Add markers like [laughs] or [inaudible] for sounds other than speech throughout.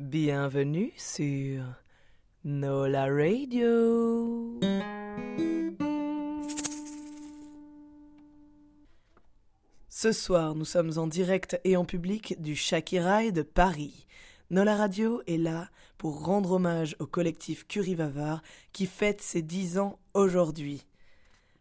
Bienvenue sur Nola Radio. Ce soir, nous sommes en direct et en public du Shakirai de Paris. Nola Radio est là pour rendre hommage au collectif Curie Vavar qui fête ses 10 ans aujourd'hui.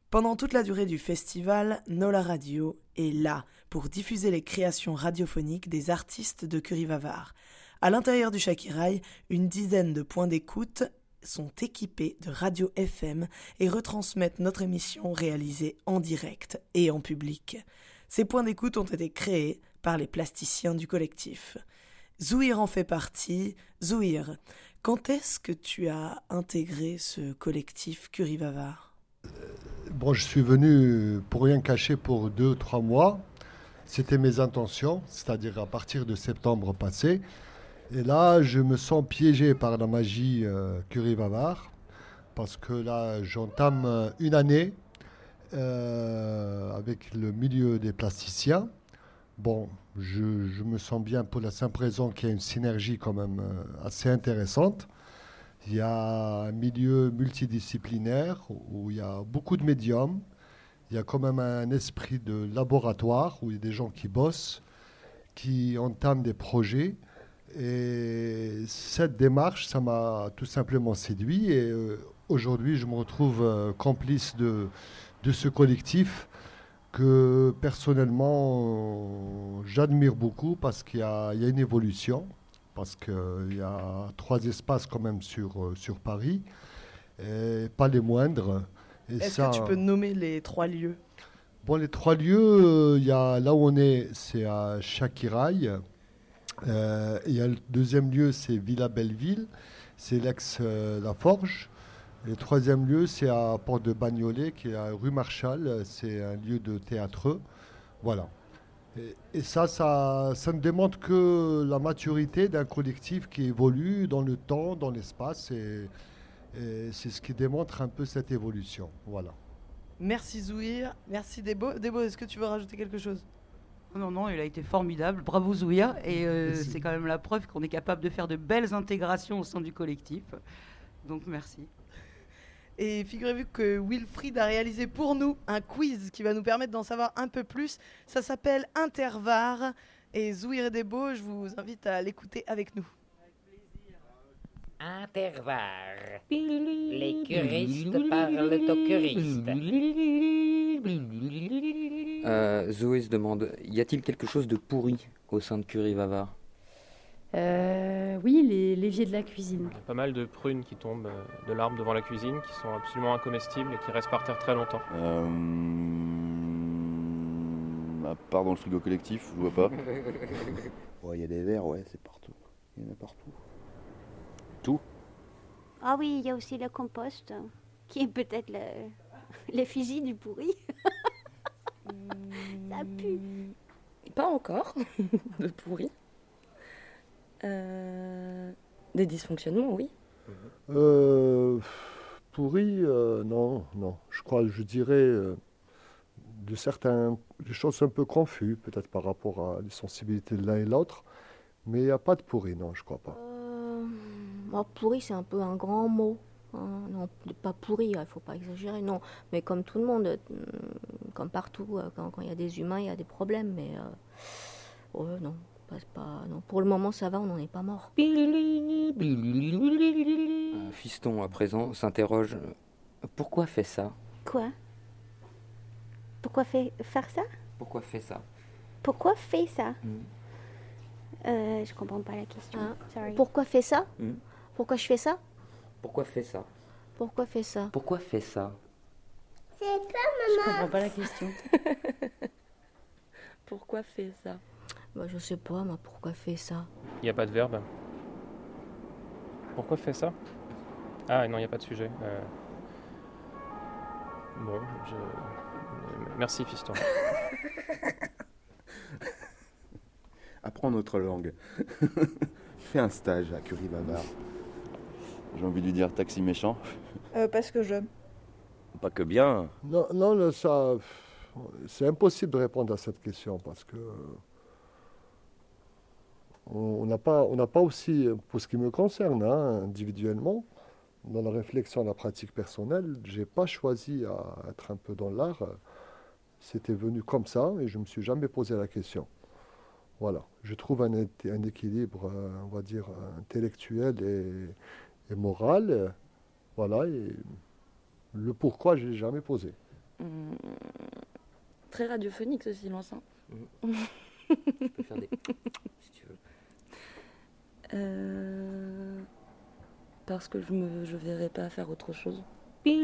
Pendant toute la durée du festival, Nola Radio est là pour diffuser les créations radiophoniques des artistes de Curie Vavar. À l'intérieur du Shakirai, une dizaine de points d'écoute sont équipés de radio FM et retransmettent notre émission réalisée en direct et en public. Ces points d'écoute ont été créés par les plasticiens du collectif. Zouir en fait partie. Zouir, quand est-ce que tu as intégré ce collectif Curie Vavar Bon, je suis venu pour rien cacher pour deux, trois mois. C'était mes intentions, c'est-à-dire à partir de septembre passé. Et là, je me sens piégé par la magie euh, Curie Vavar, parce que là, j'entame une année euh, avec le milieu des plasticiens. Bon, je, je, me sens bien pour la simple raison qu'il y a une synergie quand même euh, assez intéressante. Il y a un milieu multidisciplinaire où il y a beaucoup de médiums. Il y a quand même un esprit de laboratoire où il y a des gens qui bossent, qui entament des projets. Et cette démarche, ça m'a tout simplement séduit. Et euh, aujourd'hui, je me retrouve euh, complice de, de ce collectif que personnellement, j'admire beaucoup parce qu'il y, y, a une évolution parce qu'il y a trois espaces quand même sur, euh, sur Paris, et pas les moindres. Est-ce que tu peux nommer les trois lieux? Bon, les trois lieux, il y a, là où on est, c'est à Chakiraï. Euh, il y a le deuxième lieu, c'est Villa Belleville, c'est l'ex-La Forge. Le troisième lieu, c'est à Porte de Bagnolet, qui est à rue Marchal. C'est un lieu de théâtre. Voilà. Et, ça, ça, ça, ne démontre que la maturité d'un collectif qui évolue dans le temps, dans l'espace, et, et c'est ce qui démontre un peu cette évolution. Voilà. Merci Zouir, merci Debo. Debo, est-ce que tu veux rajouter quelque chose? Non, non, il a été formidable. Bravo Zouia. Et euh, c'est quand même la preuve qu'on est capable de faire de belles intégrations au sein du collectif. Donc merci. Et figurez-vous que Wilfried a réalisé pour nous un quiz qui va nous permettre d'en savoir un peu plus. Ça s'appelle Intervar. Et Zouir et Debo, je vous invite à l'écouter avec nous. Intervar. Les curistes parlent aux curistes. Euh, Zoé se demande y a-t-il quelque chose de pourri au sein de Curie Vavar? Euh, oui, les l'évier de la cuisine. Il y a pas mal de prunes qui tombent de l'arbre devant la cuisine, qui sont absolument incomestibles et qui restent par terre très longtemps. Euh... À part dans le frigo collectif, je vois pas. [laughs] Il ouais, y a des verres, ouais, c'est partout. Il y en a partout. Tout? Ah oui, il y a aussi le compost, qui est peut-être [laughs] l'effigie du pourri. [laughs] Ça pue. Pas encore, [laughs] de pourri. Euh, des dysfonctionnements, oui. Euh, pourri, euh, non, non. Je crois, je dirais, euh, de certains, des choses un peu confuses, peut-être par rapport à les sensibilités de l'un et l'autre. Mais il n'y a pas de pourri, non, je crois pas. Pourri, c'est un peu un grand mot. Hein. Non, pas pourri, il ne faut pas exagérer, non. Mais comme tout le monde, comme partout, quand il y a des humains, il y a des problèmes. Mais, ouais, non. Pas, non. Pour le moment, ça va, on n'en est pas mort. Un fiston, à présent, s'interroge Pourquoi fait ça? Quoi? Pourquoi fait, faire ça? Pourquoi fait ça? Pourquoi fait ça? Mm. euh, Je comprends pas la question. Ah. Sorry. Pourquoi fait ça? Mm. Pourquoi je fais ça? Pourquoi fait ça? Pourquoi fait ça? Pourquoi fait ça? C'est pas Je maman. comprends pas la question. [laughs] Pourquoi fait ça? Bah, Je sais pas, moi, pourquoi fait ça? Il n'y a pas de verbe. Pourquoi fait ça? Ah non, il n'y a pas de sujet. Euh... Bon, je... Merci, fiston. [laughs] Apprends notre langue. [laughs] Fais un stage à Curie Bavar. J'ai envie de lui dire taxi méchant. Euh, parce que je. Pas que bien. Non, non ça, c'est impossible de répondre à cette question parce que On n'a pas, on n'a pas aussi, pour ce qui me concerne, hein, individuellement, dans la réflexion, la pratique personnelle, j'ai pas choisi à être un peu dans l'art. C'était venu comme ça et je me suis jamais posé la question. Voilà, je trouve un, un équilibre, euh, on va dire, intellectuel et, et moral. Voilà, et le pourquoi, je l'ai jamais posé. Hum, très radiophonique ce silence. Hein. [laughs] Mhm. Je peux faire des. si tu veux. Euh, parce que je ne je verrais pas faire autre chose. Et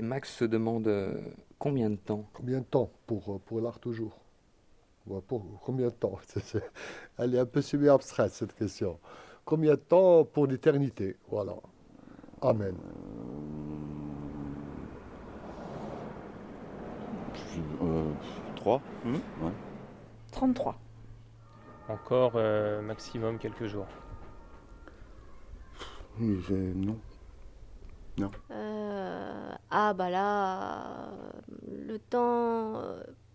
Max se demande euh, combien de temps Combien de temps pour, euh, pour l'art toujours pour Combien de temps? [laughs] Elle est un peu semi-abstraite cette question. Combien de temps pour l'éternité Voilà. Amen. Euh, 3 Ouais. 33. Encore euh, maximum quelques jours. Non. Non. Euh, ah bah là, euh, le temps,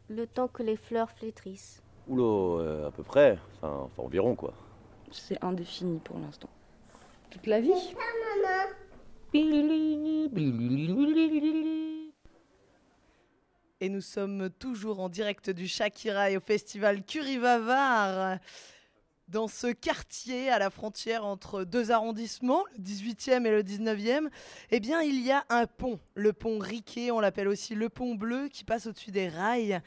le temps que les fleurs flétrissent. Oula, euh, à peu près. Enfin, enfin, environ quoi. C'est indéfini pour l'instant. Toute la vie. Et nous sommes toujours en direct du Shakira et au festival Curivavar. Dans ce quartier à la frontière entre deux arrondissements, le 18e et le 19e, eh bien, il y a un pont, le pont Riquet, on l'appelle aussi le pont bleu, qui passe au-dessus des rails.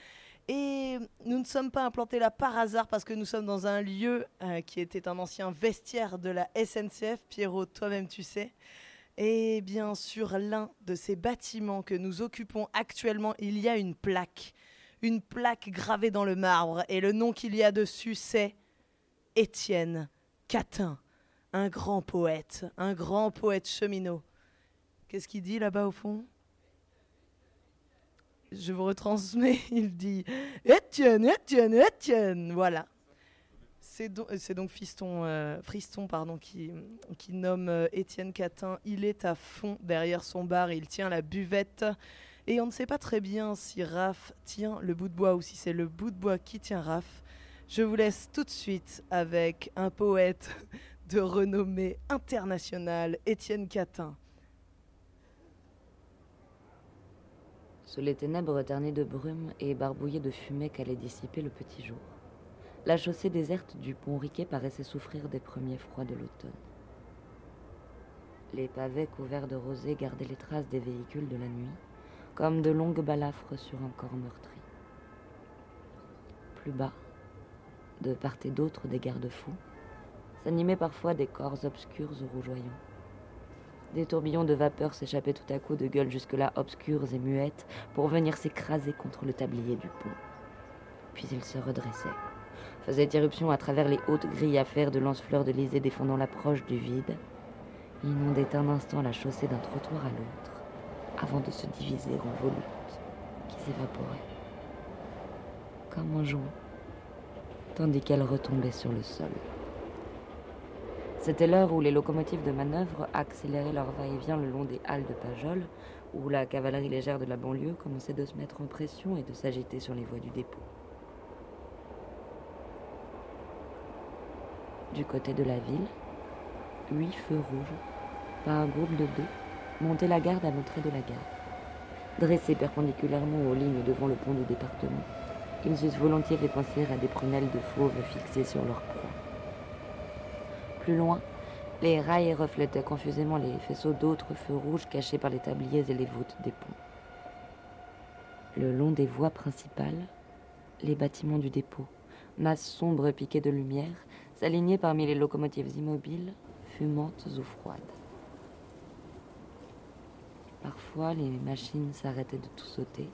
Et nous ne sommes pas implantés là par hasard parce que nous sommes dans un lieu euh, qui était un ancien vestiaire de la SNCF. Pierrot, toi-même tu sais. Et bien sur l'un de ces bâtiments que nous occupons actuellement, il y a une plaque. Une plaque gravée dans le marbre. Et le nom qu'il y a dessus, c'est Étienne Catin. Un grand poète, un grand poète cheminot. Qu'est-ce qu'il dit là-bas au fond? Je vous retransmets, [laughs] il dit Étienne, Étienne, Étienne. Voilà. C'est donc, c'est donc euh, Friston pardon, qui, qui nomme euh, Étienne Catin. Il est à fond derrière son bar, il tient la buvette. Et on ne sait pas très bien si Raph tient le bout de bois ou si c'est le bout de bois qui tient Raph. Je vous laisse tout de suite avec un poète [laughs] de renommée internationale, Étienne Catin. Sous les ténèbres ternées de brume et barbouillées de fumée qu'allait dissiper le petit jour, la chaussée déserte du pont Riquet paraissait souffrir des premiers froids de l'automne. Les pavés couverts de rosée gardaient les traces des véhicules de la nuit, comme de longues balafres sur un corps meurtri. Plus bas, de part et d'autre des garde-fous, s'animaient parfois des corps obscurs ou rougeoyants. Des tourbillons de vapeur s'échappaient tout à coup de gueules jusque-là obscures et muettes pour venir s'écraser contre le tablier du pont. Puis ils se redressaient, faisaient irruption à travers les hautes grilles à fer de lance-fleurs de lysée défendant l'approche du vide, inondaient un instant la chaussée d'un trottoir à l'autre, avant de se diviser en volutes qui s'évaporaient, comme un joint, tandis qu'elles retombaient sur le sol. C'était l'heure où les locomotives de manœuvre accéléraient leur va-et-vient le long des halles de Pajol, où la cavalerie légère de la banlieue commençait de se mettre en pression et de s'agiter sur les voies du dépôt. Du côté de la ville, huit feux rouges, par un groupe de deux, montaient la garde à l'entrée de la gare. Dressés perpendiculairement aux lignes devant le pont du département, ils eussent volontiers fait penser à des prunelles de fauve fixées sur leur proie. Plus loin, les rails reflétaient confusément les faisceaux d'autres feux rouges cachés par les tabliers et les voûtes des ponts. Le long des voies principales, les bâtiments du dépôt, masses sombres piquées de lumière, s'alignaient parmi les locomotives immobiles, fumantes ou froides. Parfois, les machines s'arrêtaient de tout sauter,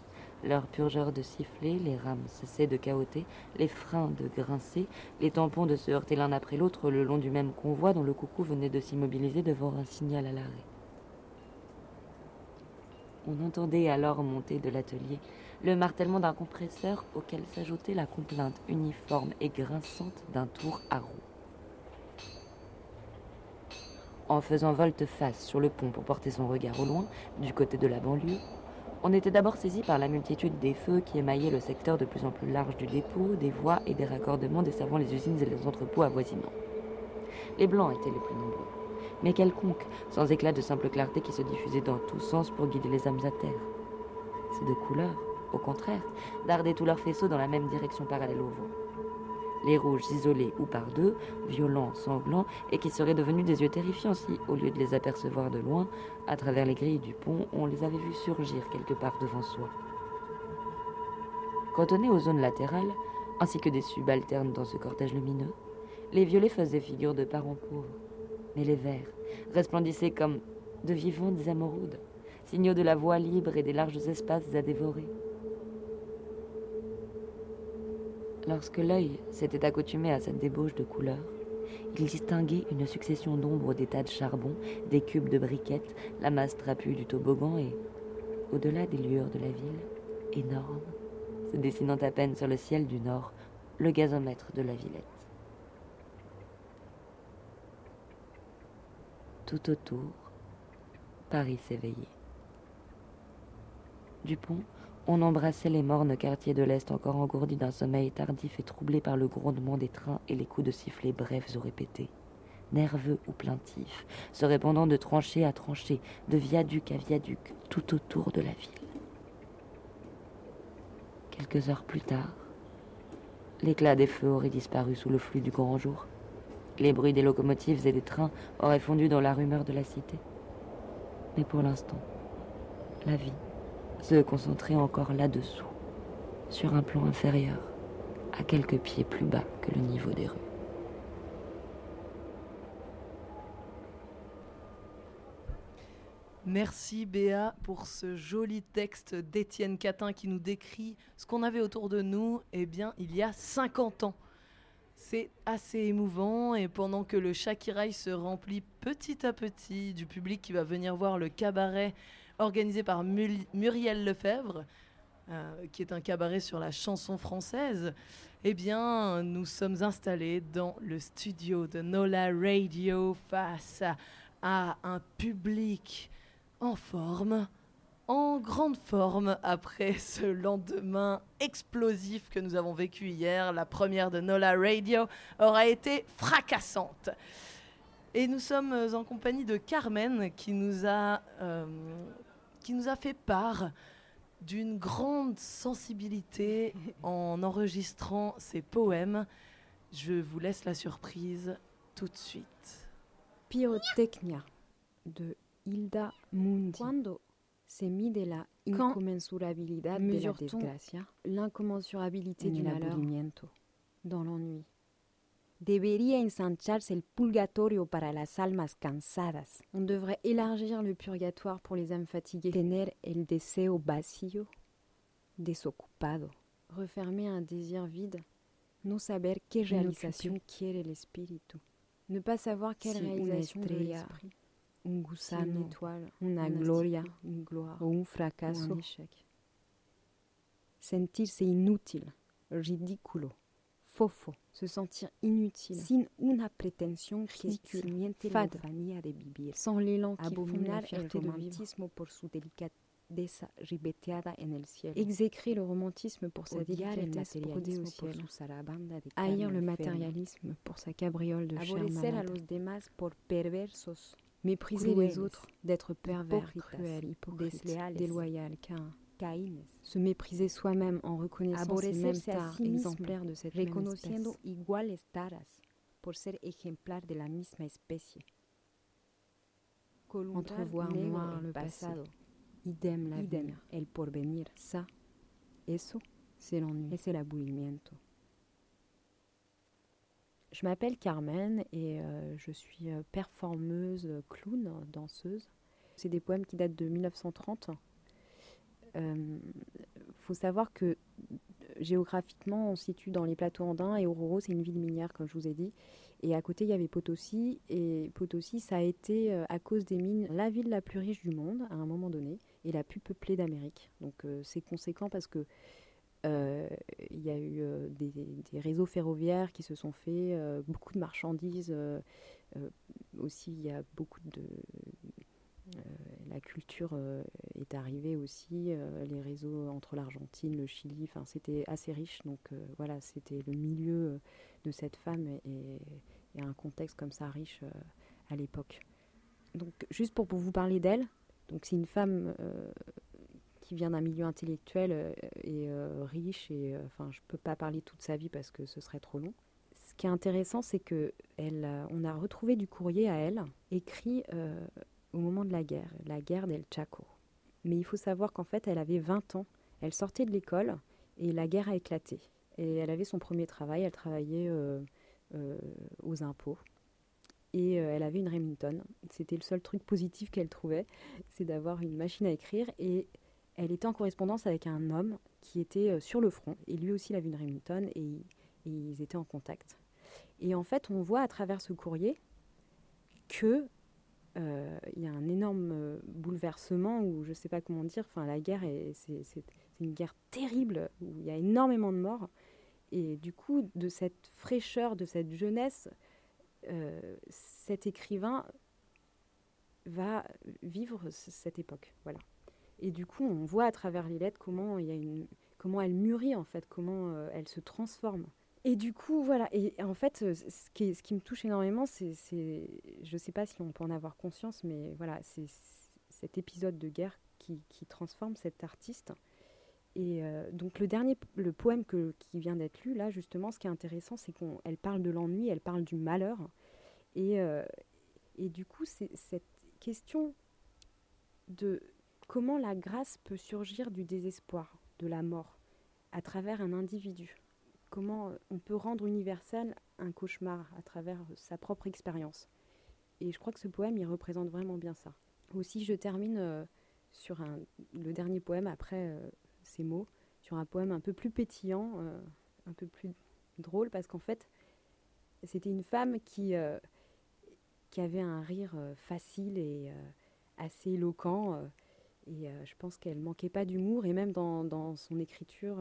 leurs purgeurs de siffler, les rames cessaient de cahoter, les freins de grincer, les tampons de se heurter l'un après l'autre le long du même convoi dont le coucou venait de s'immobiliser devant un signal à l'arrêt. On entendait alors monter de l'atelier le martèlement d'un compresseur auquel s'ajoutait la complainte uniforme et grinçante d'un tour à roue. En faisant volte-face sur le pont pour porter son regard au loin, du côté de la banlieue, On était d'abord saisi par la multitude des feux qui émaillaient le secteur de plus en plus large du dépôt, des voies et des raccordements desservant les usines et les entrepôts avoisinants. Les blancs étaient les plus nombreux, mais quelconques, sans éclat de simple clarté qui se diffusait dans tous sens pour guider les âmes à terre. Ces deux couleurs, au contraire, dardaient tous leurs faisceaux dans la même direction parallèle au vent les rouges isolés ou par deux, violents, sanglants, et qui seraient devenus des yeux terrifiants si, au lieu de les apercevoir de loin, à travers les grilles du pont, on les avait vus surgir quelque part devant soi. Cantonnés aux zones latérales, ainsi que des subalternes dans ce cortège lumineux, les violets faisaient figure de parents pauvres, mais les verts resplendissaient comme de vivantes émeraudes, signaux de la voie libre et des larges espaces à dévorer. Lorsque l'œil s'était accoutumé à cette débauche de couleurs, il distinguait une succession d'ombres des tas de charbon, des cubes de briquettes, la masse trapue du toboggan et, au-delà des lueurs de la ville, énorme, se dessinant à peine sur le ciel du nord, le gazomètre de la Villette. Tout autour, Paris s'éveillait. Du pont, on embrassait les mornes quartiers de l'Est encore engourdis d'un sommeil tardif et troublés par le grondement des trains et les coups de sifflet brefs ou répétés, nerveux ou plaintifs, se répandant de tranchée à tranchée, de viaduc à viaduc, tout autour de la ville. Quelques heures plus tard, l'éclat des feux aurait disparu sous le flux du grand jour. Les bruits des locomotives et des trains auraient fondu dans la rumeur de la cité. Mais pour l'instant, la vie se concentrer encore là-dessous, sur un plan inférieur, à quelques pieds plus bas que le niveau des rues. Merci Béa pour ce joli texte d'Étienne Catin qui nous décrit ce qu'on avait autour de nous, eh bien, il y a 50 ans. C'est assez émouvant et pendant que le Shakiraï se remplit petit à petit du public qui va venir voir le cabaret organisé par Muriel Lefebvre, euh, qui est un cabaret sur la chanson française, eh bien, nous sommes installés dans le studio de Nola Radio face à, un public en forme, en grande forme après ce lendemain explosif que nous avons vécu hier. La première de Nola Radio aura été fracassante. Et nous sommes en compagnie de Carmen qui nous a, euh, qui nous a fait part d'une grande sensibilité [laughs] en enregistrant ses poèmes. Je vous laisse la surprise tout de suite. Pyrotechnia de Hilda Mundi. Quando se mide la inconmensurabilidad de la desgracia, l'incommensurabilité du malheur dans l'ennui? Debería ensancharse el purgatorio para las almas cansadas. On devrait élargir le purgatoire pour les âmes fatiguées. Tener el deseo vacío, desocupado. Refermer un désir vide. No saber qué realización quiere el espíritu. Ne pas savoir quelle si réalisation l'esprit. Un gusano, une étoile, una gloria, une gloire, o un fracaso, un échec. Sentirse inútil, ridículo fofo, se sentir inutile, sin una pretensión ridicule, fade, de vivir, sans l'élan qui abominar el romantisme pour su delicadeza ribeteada en el cielo, exécrer le romantisme pour sa délicatesse brodée au ciel, haïr le matérialisme pour sa cabriole de chair a los demás por perversos, mépriser les autres, d'être pervers, cruel, hypocrite, déloyal, qu'un se mépriser soi-même en reconnaissant ses mêmes tares exemplaires de cette même espèce. iguales taras por ser ejemplar de la misma especie. Entrevoir noir le passé, idem l'avenir, el porvenir, ça, eso, c'est l'ennui, et c'est l'aboulimiento. Je m'appelle Carmen et euh, je suis euh, performeuse, clown, danseuse. C'est des poèmes qui datent de 1930 il euh, faut savoir que géographiquement, on se situe dans les plateaux andins et Oruro, c'est une ville minière, comme je vous ai dit. Et à côté, il y avait Potosi. Et Potosi, ça a été, euh, à cause des mines, la ville la plus riche du monde à un moment donné et la plus peuplée d'Amérique. Donc euh, c'est conséquent parce que il y a eu des, réseaux ferroviaires qui se sont faits, beaucoup de marchandises. aussi, il y a beaucoup de la culture est arrivée aussi, les réseaux entre l'Argentine, le Chili, c'était assez riche. Donc voilà, c'était le milieu de cette femme et, un contexte comme ça riche à l'époque. Donc juste pour, vous parler d'elle, donc c'est une femme qui vient d'un milieu intellectuel et riche et enfin je peux pas parler toute sa vie parce que ce serait trop long ce qui est intéressant, c'est que elle, on a retrouvé du courrier à elle, écrit euh, au moment de la guerre, la guerre d'El Chaco. Mais il faut savoir qu'en fait, elle avait 20 ans. Elle sortait de l'école et la guerre a éclaté. Et elle avait son premier travail. Elle travaillait euh, euh, aux impôts. Et elle avait une Remington. C'était le seul truc positif qu'elle trouvait, c'est d'avoir une machine à écrire. Et elle était en correspondance avec un homme qui était sur le front. Et lui aussi, il avait une Remington et, ils étaient en contact. Et en fait, on voit à travers ce courrier que euh, il y a un énorme euh, bouleversement ou je ne sais pas comment dire. Enfin, la guerre, c'est une guerre terrible où il y a énormément de morts. Et du coup, de cette fraîcheur, de cette jeunesse, euh, cet écrivain va vivre cette époque. Voilà. Et du coup, on voit à travers les lettres comment, comment elle mûrit, en fait, comment elle se transforme. Et du coup, voilà. Et en fait, euh, ce qui, me touche énormément, c'est, je ne sais pas si on peut en avoir conscience, mais voilà, c'est cet épisode de guerre qui, transforme cet artiste. Et euh, donc le dernier, le poème qui vient d'être lu, là, justement, ce qui est intéressant, c'est qu'elle parle de l'ennui, elle parle du malheur. Et, euh, et du coup, c'est cette question de comment la grâce peut surgir du désespoir, de la mort, à travers un individu comment on peut rendre universel un cauchemar à travers sa propre expérience. Et je crois que ce poème, il représente vraiment bien ça. Aussi, je termine euh, sur un, le dernier poème après euh, ces mots, sur un poème un peu plus pétillant, euh, un peu plus drôle, parce qu'en fait, c'était une femme qui, qui avait un rire facile et assez éloquent. et je pense qu'elle manquait pas d'humour, et même dans, dans son écriture,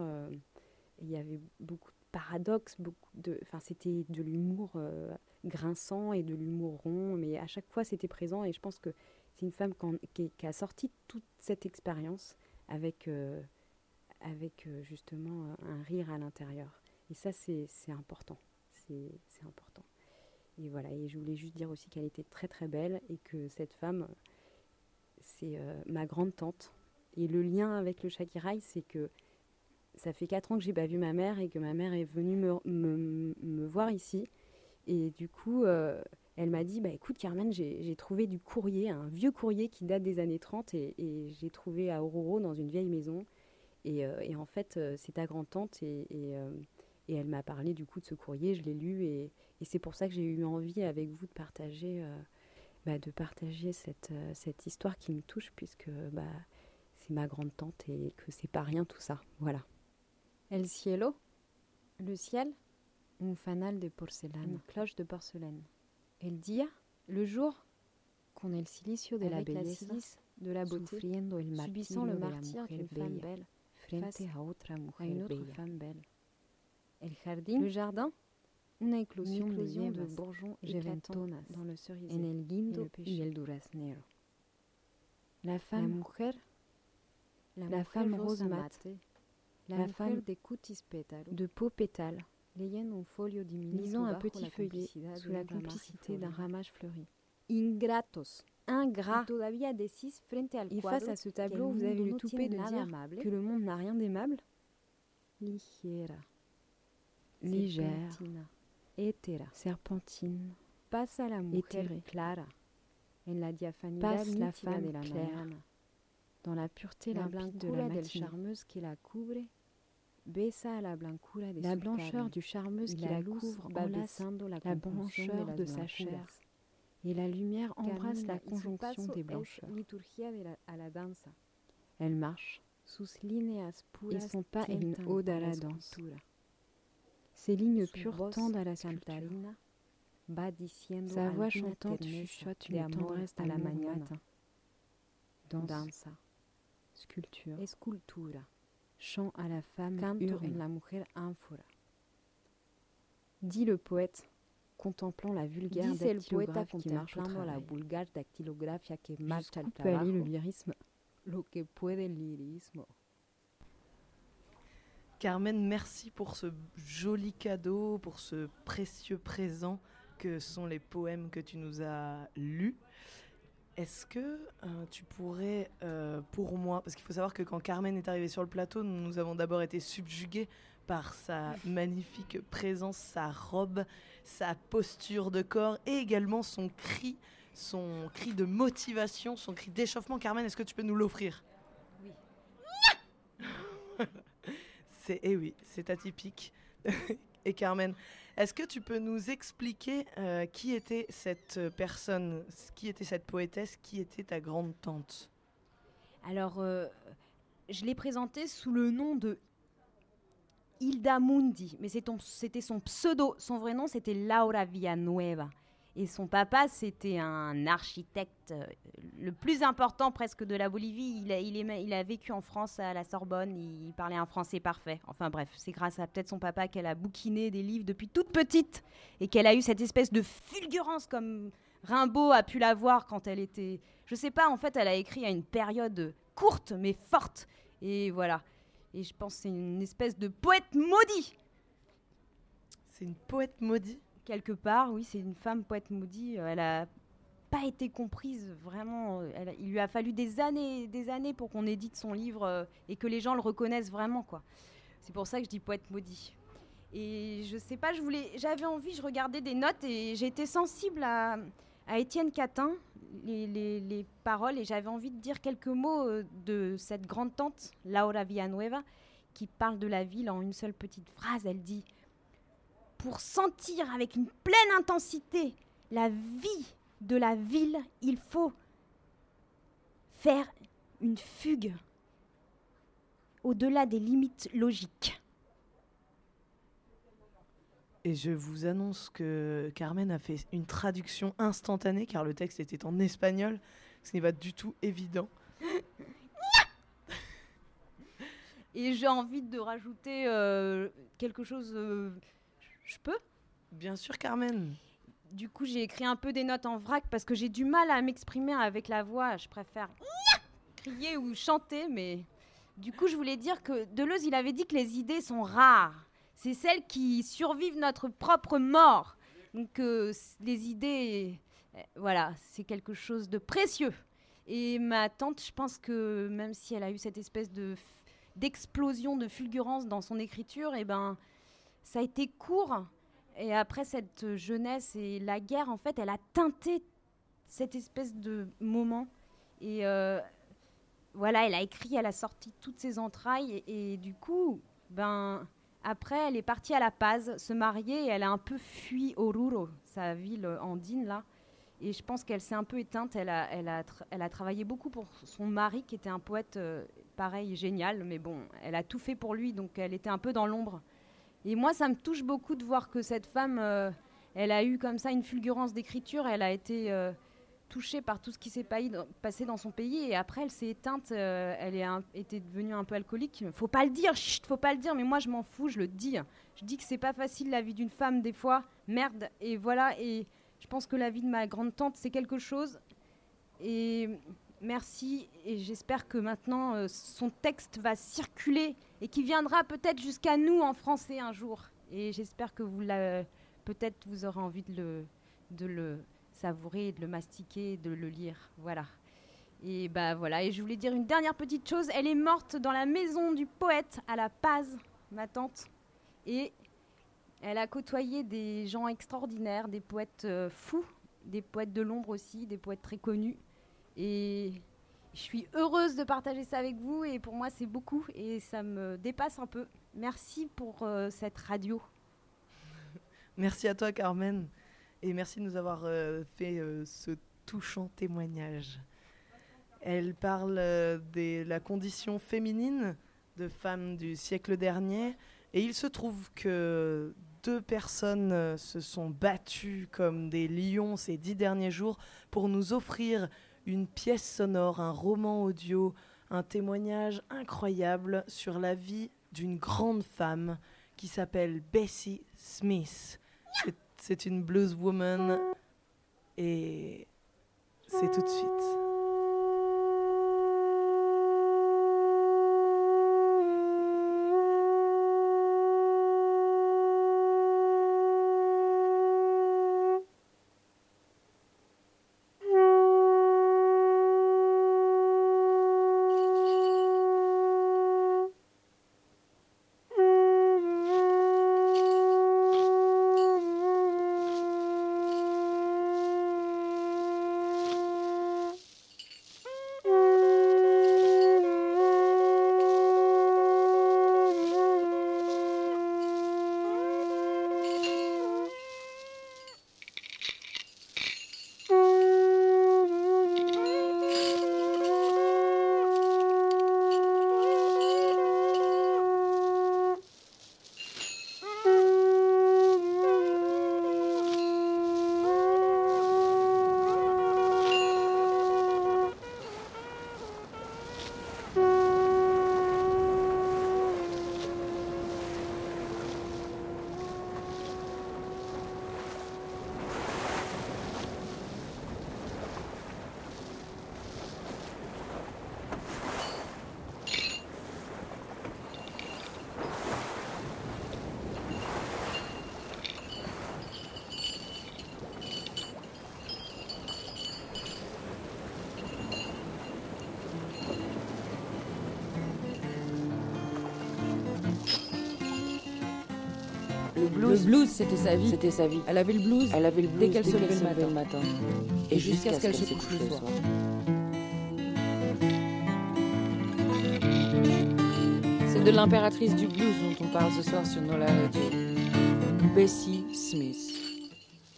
il y avait beaucoup de paradoxe, beaucoup de, enfin c'était de l'humour euh, grinçant et de l'humour rond, mais à chaque fois c'était présent et je pense que c'est une femme qui, a sorti toute cette expérience avec, euh, avec euh, justement un rire à l'intérieur. Et ça c'est important, c'est important. Et voilà, et je voulais juste dire aussi qu'elle était très très belle et que cette femme, c'est ma grande tante. Et le lien avec le Shakirai, c'est que ça fait 4 ans que j'ai pas vu ma mère et que ma mère est venue me, me, voir ici. Et du coup, euh, elle m'a dit, bah écoute Carmen, j'ai trouvé du courrier, un vieux courrier qui date des années 30 et, j'ai trouvé à Ororo dans une vieille maison. Et, euh, en fait, euh, c'est ta grand-tante et, elle m'a parlé du coup de ce courrier, je l'ai lu et, c'est pour ça que j'ai eu envie avec vous de partager, bah, de partager cette, cette histoire qui me touche puisque bah, c'est ma grande-tante et que c'est pas rien tout ça. Voilà. El cielo, le ciel, un fanal de porcelaine, une cloche de porcelaine. El día, le jour, con el silicio de la belleza, de la beauté, el subissant le martyre d'une femme belle, a otra mujer une autre bella. femme belle. El jardín, le jardin, una éclosion, une éclosion de, de bourgeons éclatants dans le cerisier, en el guindo et el duraznero. La femme, la mujer, la, la femme rose mate, la, femme de peau pétale, lisant un petit feuillet sous la complicité d'un ramage fleuri. Ingratos, ingrat. Et face à ce tableau, vous avez le toupet de dire que le monde n'a rien d'aimable. Ligera, légère, serpentine, passe à la mujer clara, la passe la femme de la claire, dans la pureté la limpide de la matinée. charmeuse qui la cubre, besa la de blancheur du charmeuse qui la couvre enlace la blancheur de sa chair, et la lumière embrasse la conjonction des es blancheurs. Elle marche, et son pas est une ode à la danse. Ses lignes pures tendent à la sculpture. Sa voix chantante chuchote une tendresse a la matin. Danse, sculpture, chant à la femme canto en la mujer ánfora. Dit le poète, contemplant la vulgaire dactylographie qui marche au contemplando la travail. vulgar dactilografia que marcha al peut aller le lyrisme Lo que puede el lirismo. Carmen, merci pour ce joli cadeau, pour ce précieux présent que sont les poèmes que tu nous as lus. Est-ce que euh, tu pourrais, euh, pour moi, parce qu'il faut savoir que quand Carmen est arrivée sur le plateau, nous avons d'abord été subjugués par sa [laughs] magnifique présence, sa robe, sa posture de corps et également son cri, son cri de motivation, son cri d'échauffement. Carmen, est-ce que tu peux nous l'offrir? Oui. [laughs] C'est eh oui, c'est atypique. [laughs] Et Carmen, est-ce que tu peux nous expliquer euh, qui était cette personne, qui était cette poétesse, qui était ta grande tante? Alors, euh, je l'ai présentée sous le nom de Hilda Mundi, mais c'était son pseudo. Son vrai nom, c'était Laura Villanueva. Et son papa, c'était un architecte euh, le plus important presque de la Bolivie. Il a, vécu en France à la Sorbonne, il parlait un français parfait. Enfin bref, c'est grâce à peut-être son papa qu'elle a bouquiné des livres depuis toute petite et qu'elle a eu cette espèce de fulgurance comme Rimbaud a pu l'avoir quand elle était... Je sais pas, en fait, elle a écrit à une période courte mais forte. Et voilà. Et je pense que c'est une espèce de poète maudit. C'est une poète maudit Quelque part, oui, c'est une femme poète maudit. Euh, Elle a pas été comprise vraiment. euh, il lui a fallu des années, des années pour qu'on édite son livre euh, et que les gens le reconnaissent vraiment, quoi. C'est pour ça que je dis poète maudit. Et je sais pas, je voulais, j'avais envie, je regardais des notes et j'étais sensible à, Étienne Catin, les, les- les paroles, et j'avais envie de dire quelques mots de cette grande tante, Laura Villanueva, qui parle de la ville en une seule petite phrase. Elle dit Pour sentir avec une pleine intensité la vie de la ville, il faut faire une fugue au-delà des limites logiques. Et je vous annonce que Carmen a fait une traduction instantanée car le texte était en espagnol, ce n'est pas du tout évident. [laughs] Et j'ai envie de rajouter euh, quelque chose. euh, je peux Bien sûr, Carmen. Du coup, j'ai écrit un peu des notes en vrac parce que j'ai du mal à m'exprimer avec la voix. Je préfère crier ou chanter, mais du coup, je voulais dire que Deleuze, il avait dit que les idées sont rares. C'est celles qui survivent notre propre mort. Donc, euh, les idées, euh, voilà, c'est quelque chose de précieux. Et ma tante, je pense que même si elle a eu cette espèce de d'explosion de fulgurance dans son écriture, et ben, ça a été court. Et après cette jeunesse et la guerre, en fait, elle a teinté cette espèce de moment. Et euh, voilà, elle a écrit, elle a sorti toutes ses entrailles. Et, du coup, ben, après, elle est partie à La Paz se marier et elle a un peu fui Oruro, sa ville andine, là. Et je pense qu'elle s'est un peu éteinte. Elle a travaillé beaucoup pour son mari, qui était un poète, euh, pareil, génial. Mais bon, elle a tout fait pour lui, donc elle était un peu dans l'ombre. Et moi, ça me touche beaucoup de voir que cette femme, euh, elle a eu comme ça une fulgurance d'écriture. Elle a été euh, touchée par tout ce qui s'est passé dans son pays. Et après, elle s'est éteinte. euh, elle est un- était devenue un peu alcoolique. Faut pas le dire, chut, faut pas le dire. Mais moi, je m'en fous, je le dis. Je dis que c'est pas facile la vie d'une femme des fois. Merde. Et voilà. Et je pense que la vie de ma grande tante, c'est quelque chose. Et merci. Et j'espère que maintenant, euh, son texte va circuler et qu'il viendra peut-être jusqu'à nous en français un jour. Et j'espère que vous peut-être vous aurez envie de le, de le savourer, de le mastiquer, de le lire. Voilà. Et bah voilà. Et je voulais dire une dernière petite chose. Elle est morte dans la maison du poète à La Paz, ma tante. Et elle a côtoyé des gens extraordinaires, des poètes euh, fous, des poètes de l'ombre aussi, des poètes très connus. Et je suis heureuse de partager ça avec vous et pour moi c'est beaucoup et ça me dépasse un peu. Merci pour euh, cette radio. [laughs] Merci à toi, Carmen. Et merci de nous avoir euh, fait euh, ce touchant témoignage. Elle parle de la condition féminine de femmes du siècle dernier. Et il se trouve que deux personnes se sont battues comme des lions ces dix derniers jours pour nous offrir une pièce sonore, un roman audio, un témoignage incroyable sur la vie d'une grande femme qui s'appelle Bessie Smith. C'est- une blues woman et c'est tout de suite. Le blues, c'était sa vie. C'était sa vie. Elle avait le blues. Elle avait le blues dès qu'elle se levait le matin. Et, jusqu'à ce qu'elle se couche le soir. C'est de l'impératrice du blues dont on parle ce soir sur Nola Radio. Bessie Smith.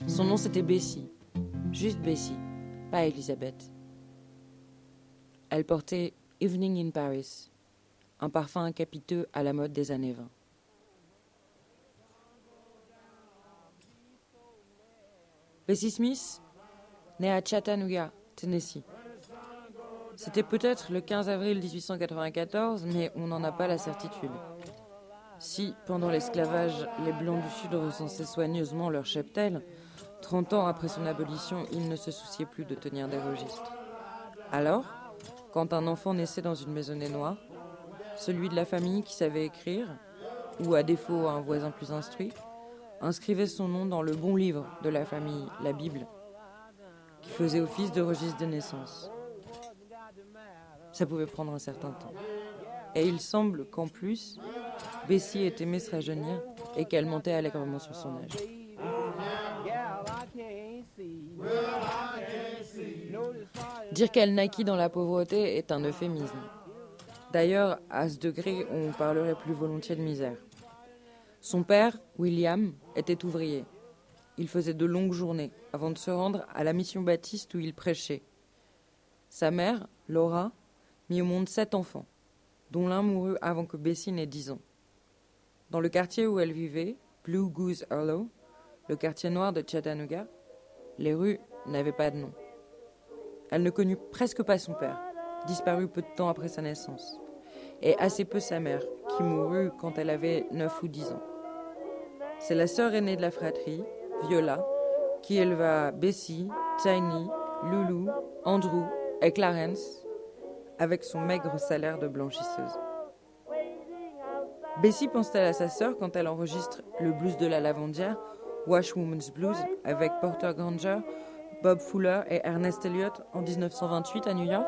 Son nom c'était Bessie. Juste Bessie, pas Elisabeth. Elle portait Evening in Paris, un parfum capiteux à la mode des années 20. Bessie Smith, née à Chattanooga, Tennessee. C'était peut-être le 15 avril 1894, mais on n'en a pas la certitude. Si, pendant l'esclavage, les Blancs du Sud recensaient soigneusement leur cheptel, 30 ans après son abolition, ils ne se souciaient plus de tenir des registres. Alors, quand un enfant naissait dans une maisonnée noire, celui de la famille qui savait écrire, ou à défaut un voisin plus instruit, inscrivait son nom dans le bon livre de la famille, la Bible, qui faisait office de registre de naissance. Ça pouvait prendre un certain temps. Et il semble qu'en plus, Bessie ait aimé se rajeunir et qu'elle montait allègrement sur son âge. Dire qu'elle naquit dans la pauvreté est un euphémisme. D'ailleurs, à ce degré, on parlerait plus volontiers de misère. Son père, William, était ouvrier. Il faisait de longues journées avant de se rendre à la mission baptiste où il prêchait. Sa mère, Laura, mit au monde sept enfants, dont l'un mourut avant que Bessie n'ait dix ans. Dans le quartier où elle vivait, Blue Goose Hollow, le quartier noir de Chattanooga, les rues n'avaient pas de nom. Elle ne connut presque pas son père, disparu peu de temps après sa naissance, et assez peu sa mère, qui mourut quand elle avait neuf ou dix ans. C'est la sœur aînée de la fratrie, Viola, qui éleva Bessie, Tiny, Loulou, Andrew et Clarence avec son maigre salaire de blanchisseuse. Bessie pense-t-elle à sa sœur quand elle enregistre le blues de la lavandière, Washwoman's Blues, avec Porter Granger, Bob Fuller et Ernest Elliott en 1928 à New York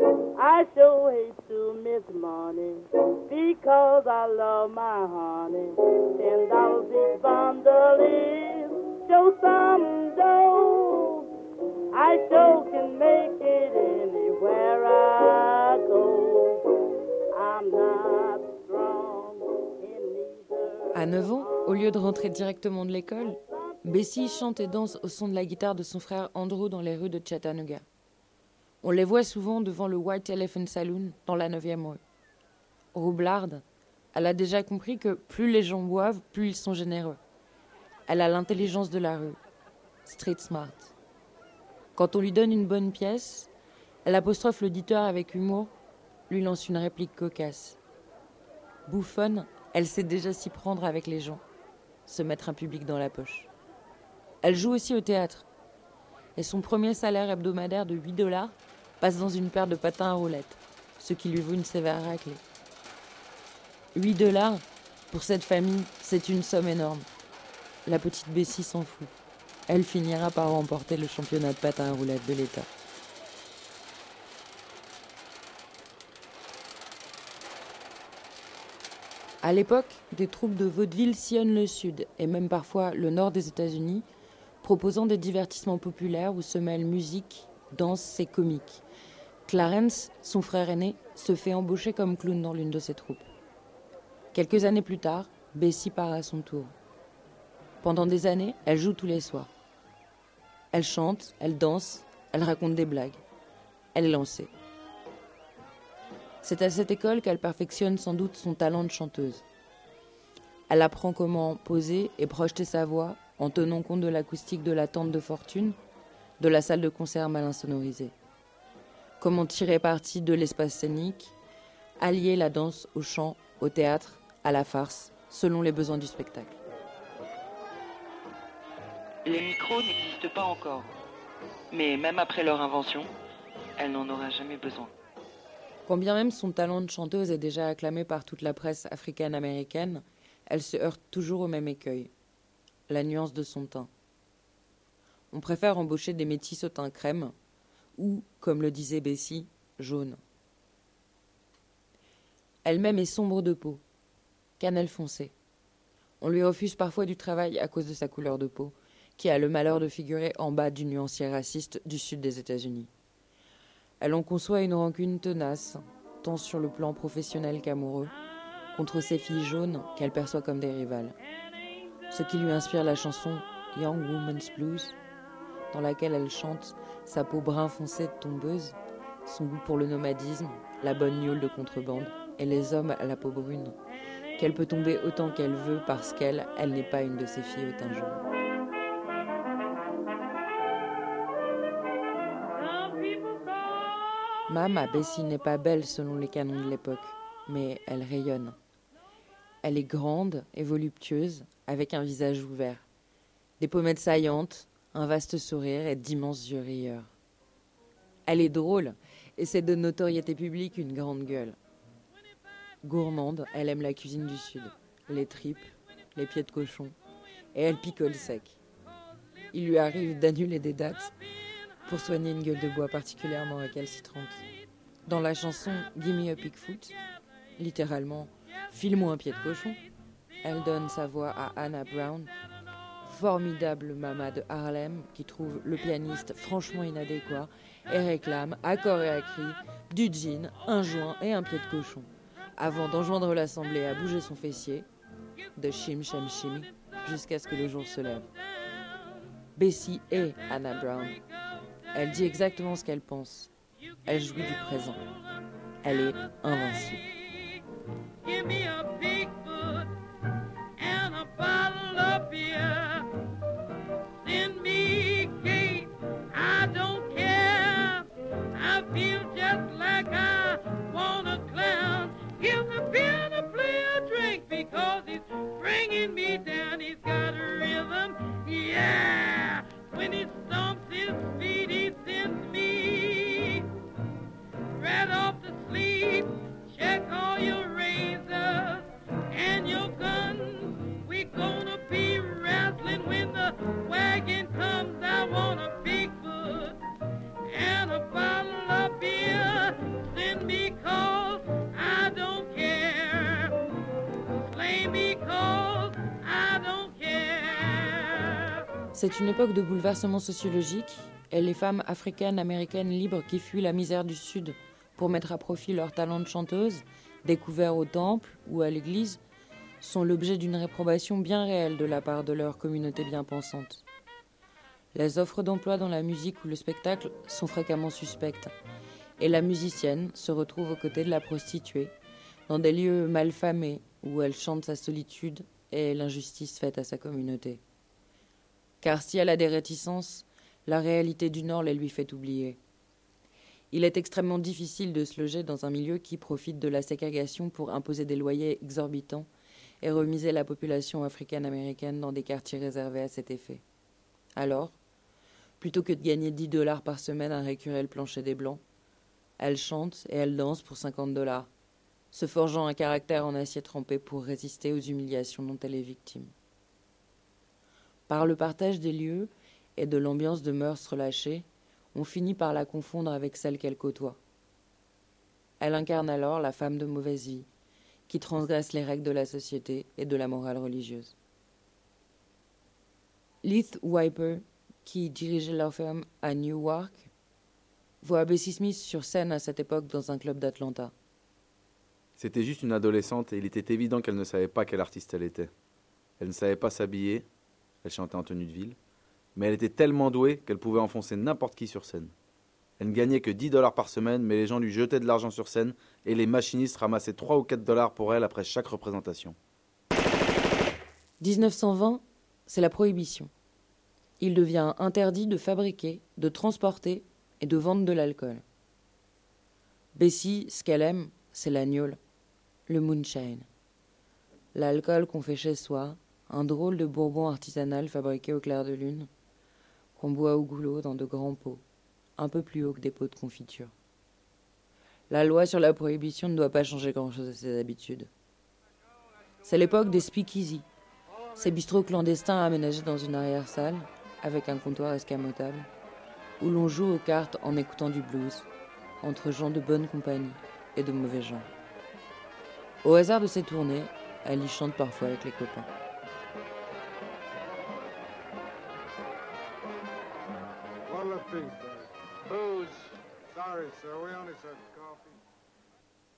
I hate to miss because I love my honey. Some. I make it anywhere I go. I'm not strong. À 9 ans, au lieu de rentrer directement de l'école, Bessie chante et danse au son de la guitare de son frère Andrew dans les rues de Chattanooga. On les voit souvent devant le White Elephant Saloon dans la 9e rue. Roublarde, elle a déjà compris que plus les gens boivent, plus ils sont généreux. Elle a l'intelligence de la rue. Street smart. Quand on lui donne une bonne pièce, elle apostrophe l'auditeur avec humour lui lance une réplique cocasse. Bouffonne, elle sait déjà s'y prendre avec les gens, se mettre un public dans la poche. Elle joue aussi au théâtre. Et son premier salaire hebdomadaire de 8 dollars passe dans une paire de patins à roulettes, ce qui lui vaut une sévère raclée. 8 dollars, pour cette famille, c'est une somme énorme. La petite Bessie s'en fout. Elle finira par remporter le championnat de patins à roulettes de l'État. À l'époque, des troupes de vaudeville sillonnent le sud et même parfois le nord des États-Unis, proposant des divertissements populaires où se mêlent musique, danse et comique. Clarence, son frère aîné, se fait embaucher comme clown dans l'une de ces troupes. Quelques années plus tard, Bessie part à son tour. Pendant des années, elle joue tous les soirs. Elle chante, elle danse, elle raconte des blagues. Elle est lancée. C'est à cette école qu'elle perfectionne sans doute son talent de chanteuse. Elle apprend comment poser et projeter sa voix en tenant compte de l'acoustique de la tente de fortune, de la salle de concert mal insonorisée. Comment tirer parti de l'espace scénique, allier la danse au chant, au théâtre, à la farce, selon les besoins du spectacle. Les micros n'existent pas encore, mais même après leur invention, elle n'en aura jamais besoin. Quand bien même son talent de chanteuse est déjà acclamé par toute la presse africaine-américaine, elle se heurte toujours au même écueil, la nuance de son teint. On préfère embaucher des métis au teint crème, ou, comme le disait Bessie, jaune. Elle-même est sombre de peau, cannelle foncé. On lui refuse parfois du travail à cause de sa couleur de peau, qui a le malheur de figurer en bas du nuancier raciste du sud des États-Unis. Elle en conçoit une rancune tenace, tant sur le plan professionnel qu'amoureux, contre ces filles jaunes qu'elle perçoit comme des rivales. Ce qui lui inspire la chanson Young Woman's Blues, dans laquelle elle chante sa peau brun foncé de tombeuse, son goût pour le nomadisme, la bonne niole de contrebande et les hommes à la peau brune, qu'elle peut tomber autant qu'elle veut parce qu'elle, elle, n'est pas une de ces filles au teint jaune. Mama Bessie n'est pas belle selon les canons de l'époque, mais elle rayonne. Elle est grande et voluptueuse, avec un visage ouvert, des pommettes saillantes, un vaste sourire et d'immenses yeux rieurs. Elle est drôle, et c'est de notoriété publique une grande gueule. Gourmande, elle aime la cuisine du Sud, les tripes, les pieds de cochon, et elle picole sec. Il lui arrive d'annuler des dates pour soigner une gueule de bois particulièrement récalcitrante. Dans la chanson Gimme a Pigfoot, littéralement File-moi un pied de cochon, elle donne sa voix à Anna Brown, formidable mama de Harlem qui trouve le pianiste franchement inadéquat et réclame, à corps et à cri, du gin, un joint et un pied de cochon avant d'enjoindre l'Assemblée à bouger son fessier, de chim chim chim, jusqu'à ce que le jour se lève. Bessie est Anna Brown. Elle dit exactement ce qu'elle pense. Elle jouit du présent. Elle est invincible. cause he's bringing me down. He's got a rhythm, yeah. When he stomps his feet, he sends me right off to sleep. Check all your razors and your guns. We're gonna be wrestling when the wagon comes. I want a Bigfoot and a bottle C'est une époque de bouleversement sociologique et les femmes africaines américaines libres qui fuient la misère du Sud pour mettre à profit leur talent de chanteuse, découverts au temple ou à l'église, sont l'objet d'une réprobation bien réelle de la part de leur communauté bien pensante. Les offres d'emploi dans la musique ou le spectacle sont fréquemment suspectes, et la musicienne se retrouve aux côtés de la prostituée, dans des lieux mal famés où elle chante sa solitude et l'injustice faite à sa communauté car si elle a des réticences, la réalité du Nord les lui fait oublier. Il est extrêmement difficile de se loger dans un milieu qui profite de la ségrégation pour imposer des loyers exorbitants et remiser la population africaine-américaine dans des quartiers réservés à cet effet. Alors, plutôt que de gagner 10 dollars par semaine à récurer le plancher des Blancs, elle chante et elle danse pour 50 dollars, se forgeant un caractère en acier trempé pour résister aux humiliations dont elle est victime. Par le partage des lieux et de l'ambiance de mœurs relâchées, on finit par la confondre avec celle qu'elle côtoie. Elle incarne alors la femme de mauvaise vie, qui transgresse les règles de la société et de la morale religieuse. Leith Wiper, qui dirigeait leur ferme à Newark, voit Bessie Smith sur scène à cette époque dans un club d'Atlanta. C'était juste une adolescente et il était évident qu'elle ne savait pas quelle artiste elle était. Elle ne savait pas s'habiller, elle chantait en tenue de ville, mais elle était tellement douée qu'elle pouvait enfoncer n'importe qui sur scène. Elle ne gagnait que 10 dollars par semaine, mais les gens lui jetaient de l'argent sur scène et les machinistes ramassaient 3 ou 4 dollars pour elle après chaque représentation. 1920, c'est la prohibition. Il devient interdit de fabriquer, de transporter et de vendre de l'alcool. Bessie, ce qu'elle aime, c'est l'agnole, le moonshine. L'alcool qu'on fait chez soi, un drôle de bourbon artisanal fabriqué au clair de lune, qu'on boit au goulot dans de grands pots, un peu plus haut que des pots de confiture. La loi sur la prohibition ne doit pas changer grand-chose à ses habitudes. C'est l'époque des speakeasy, ces bistrots clandestins aménagés dans une arrière-salle, avec un comptoir escamotable, où l'on joue aux cartes en écoutant du blues, entre gens de bonne compagnie et de mauvais gens. Au hasard de ces tournées, y chante parfois avec les copains.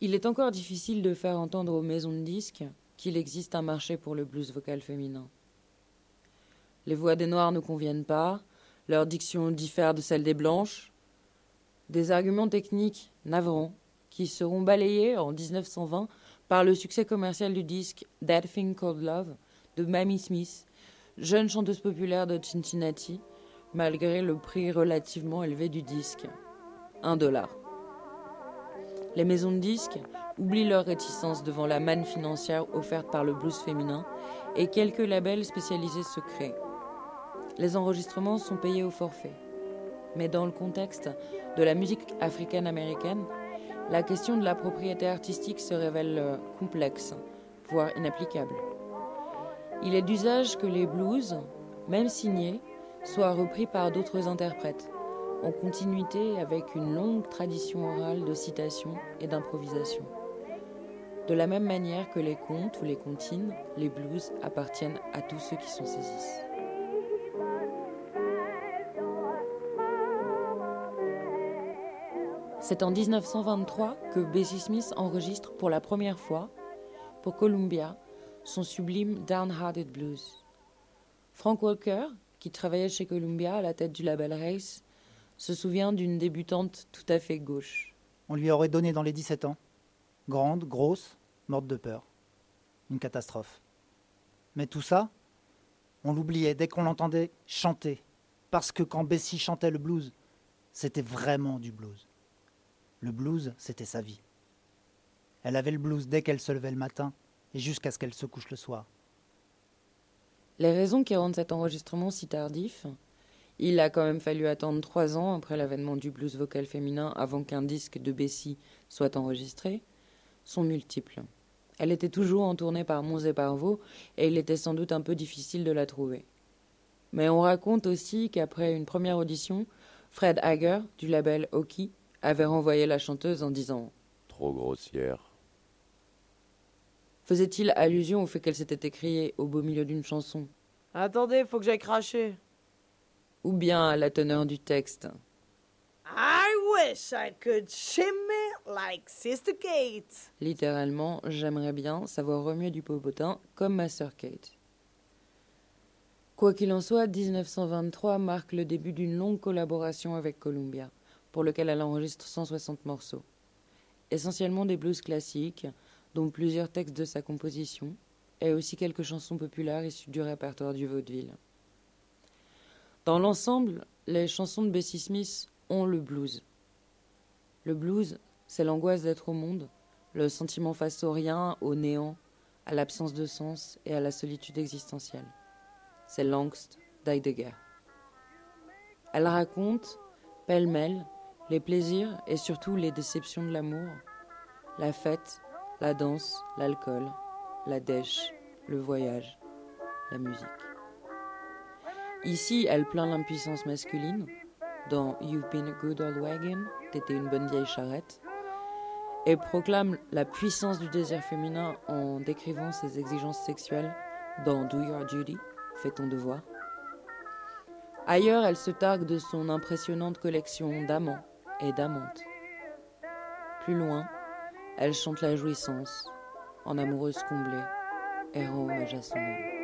Il est encore difficile de faire entendre aux maisons de disques qu'il existe un marché pour le blues vocal féminin. Les voix des Noirs ne conviennent pas, leur diction diffère de celle des Blanches. Des arguments techniques navrants qui seront balayés en 1920 par le succès commercial du disque That Thing Called Love de Mamie Smith, jeune chanteuse populaire de Cincinnati, malgré le prix relativement élevé du disque. Un dollar. Les maisons de disques oublient leur réticence devant la manne financière offerte par le blues féminin et quelques labels spécialisés se créent. Les enregistrements sont payés au forfait. Mais dans le contexte de la musique africaine-américaine, la question de la propriété artistique se révèle euh, complexe, voire inapplicable. Il est d'usage que les blues, même signés, soient repris par d'autres interprètes, en continuité avec une longue tradition orale de citation et d'improvisation. De la même manière que les contes ou les comptines, les blues appartiennent à tous ceux qui s'en saisissent. C'est en 1923 que Bessie Smith enregistre pour la première fois, pour Columbia, son sublime Downhearted Blues. Frank Walker, qui travaillait chez Columbia à la tête du label Race, se souvient d'une débutante tout à fait gauche. On lui aurait donné dans les 17 ans. Grande, grosse, morte de peur. Une catastrophe. Mais tout ça, on l'oubliait dès qu'on l'entendait chanter. Parce que quand Bessie chantait le blues, c'était vraiment du blues. Le blues, c'était sa vie. Elle avait le blues dès qu'elle se levait le matin et jusqu'à ce qu'elle se couche le soir. Les raisons qui rendent cet enregistrement si tardif, il a quand même fallu attendre trois ans après l'avènement du blues vocal féminin avant qu'un disque de Bessie soit enregistré, sont multiples. Elle était toujours en tournée par Mons et par Vaux, et il était sans doute un peu difficile de la trouver. Mais on raconte aussi qu'après une première audition, Fred Hager, du label Hockey, avait renvoyé la chanteuse en disant Trop grossière. Faisait-il allusion au fait qu'elle s'était écriée au beau milieu d'une chanson? Attendez, faut que j'aille cracher. Ou bien à la teneur du texte I wish I could shimmy like Sister Kate. Littéralement, j'aimerais bien savoir remuer du popotin comme ma sœur Kate. Quoi qu'il en soit, 1923 marque le début d'une longue collaboration avec Columbia pour lequel elle enregistre 160 morceaux. Essentiellement des blues classiques, dont plusieurs textes de sa composition, et aussi quelques chansons populaires issues du répertoire du vaudeville. Dans l'ensemble, les chansons de Bessie Smith ont le blues. Le blues, c'est l'angoisse d'être au monde, le sentiment face au rien, au néant, à l'absence de sens et à la solitude existentielle. C'est l'angst d'Heidegger. Elle raconte, pêle-mêle, les plaisirs et surtout les déceptions de l'amour, la fête, la danse, l'alcool, la dèche, le voyage, la musique. Ici, elle plaint l'impuissance masculine dans You've Been a Good Old Wagon, T'étais une bonne vieille charrette, et proclame la puissance du désir féminin en décrivant ses exigences sexuelles dans Do Your Duty, Fais ton devoir. Ailleurs, elle se targue de son impressionnante collection d'amants et d'amantes. Plus loin, elle chante la jouissance, en amoureuse comblée, rend hommage à son homme.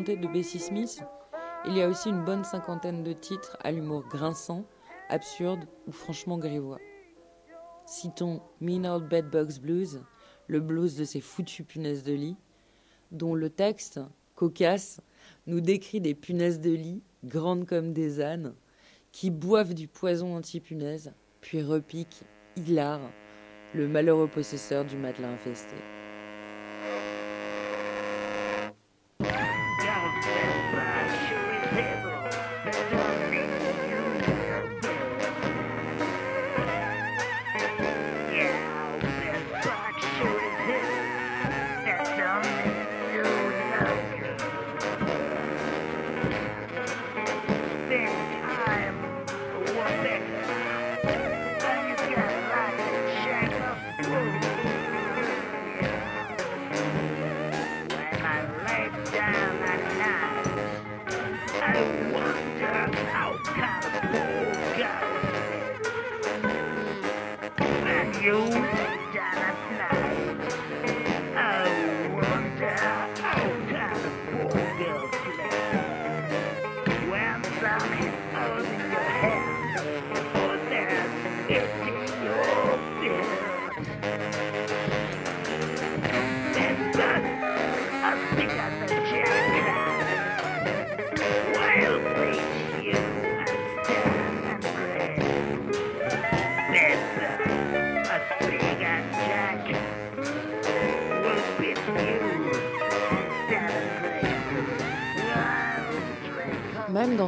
De Bessie Smith, il y a aussi une bonne cinquantaine de titres à l'humour grinçant, absurde ou franchement grivois. Citons Mean Old Bedbugs Blues, le blues de ces foutues punaises de lit, dont le texte, cocasse, nous décrit des punaises de lit, grandes comme des ânes, qui boivent du poison anti-punaise, puis repiquent, hilar, le malheureux possesseur du matelas infesté.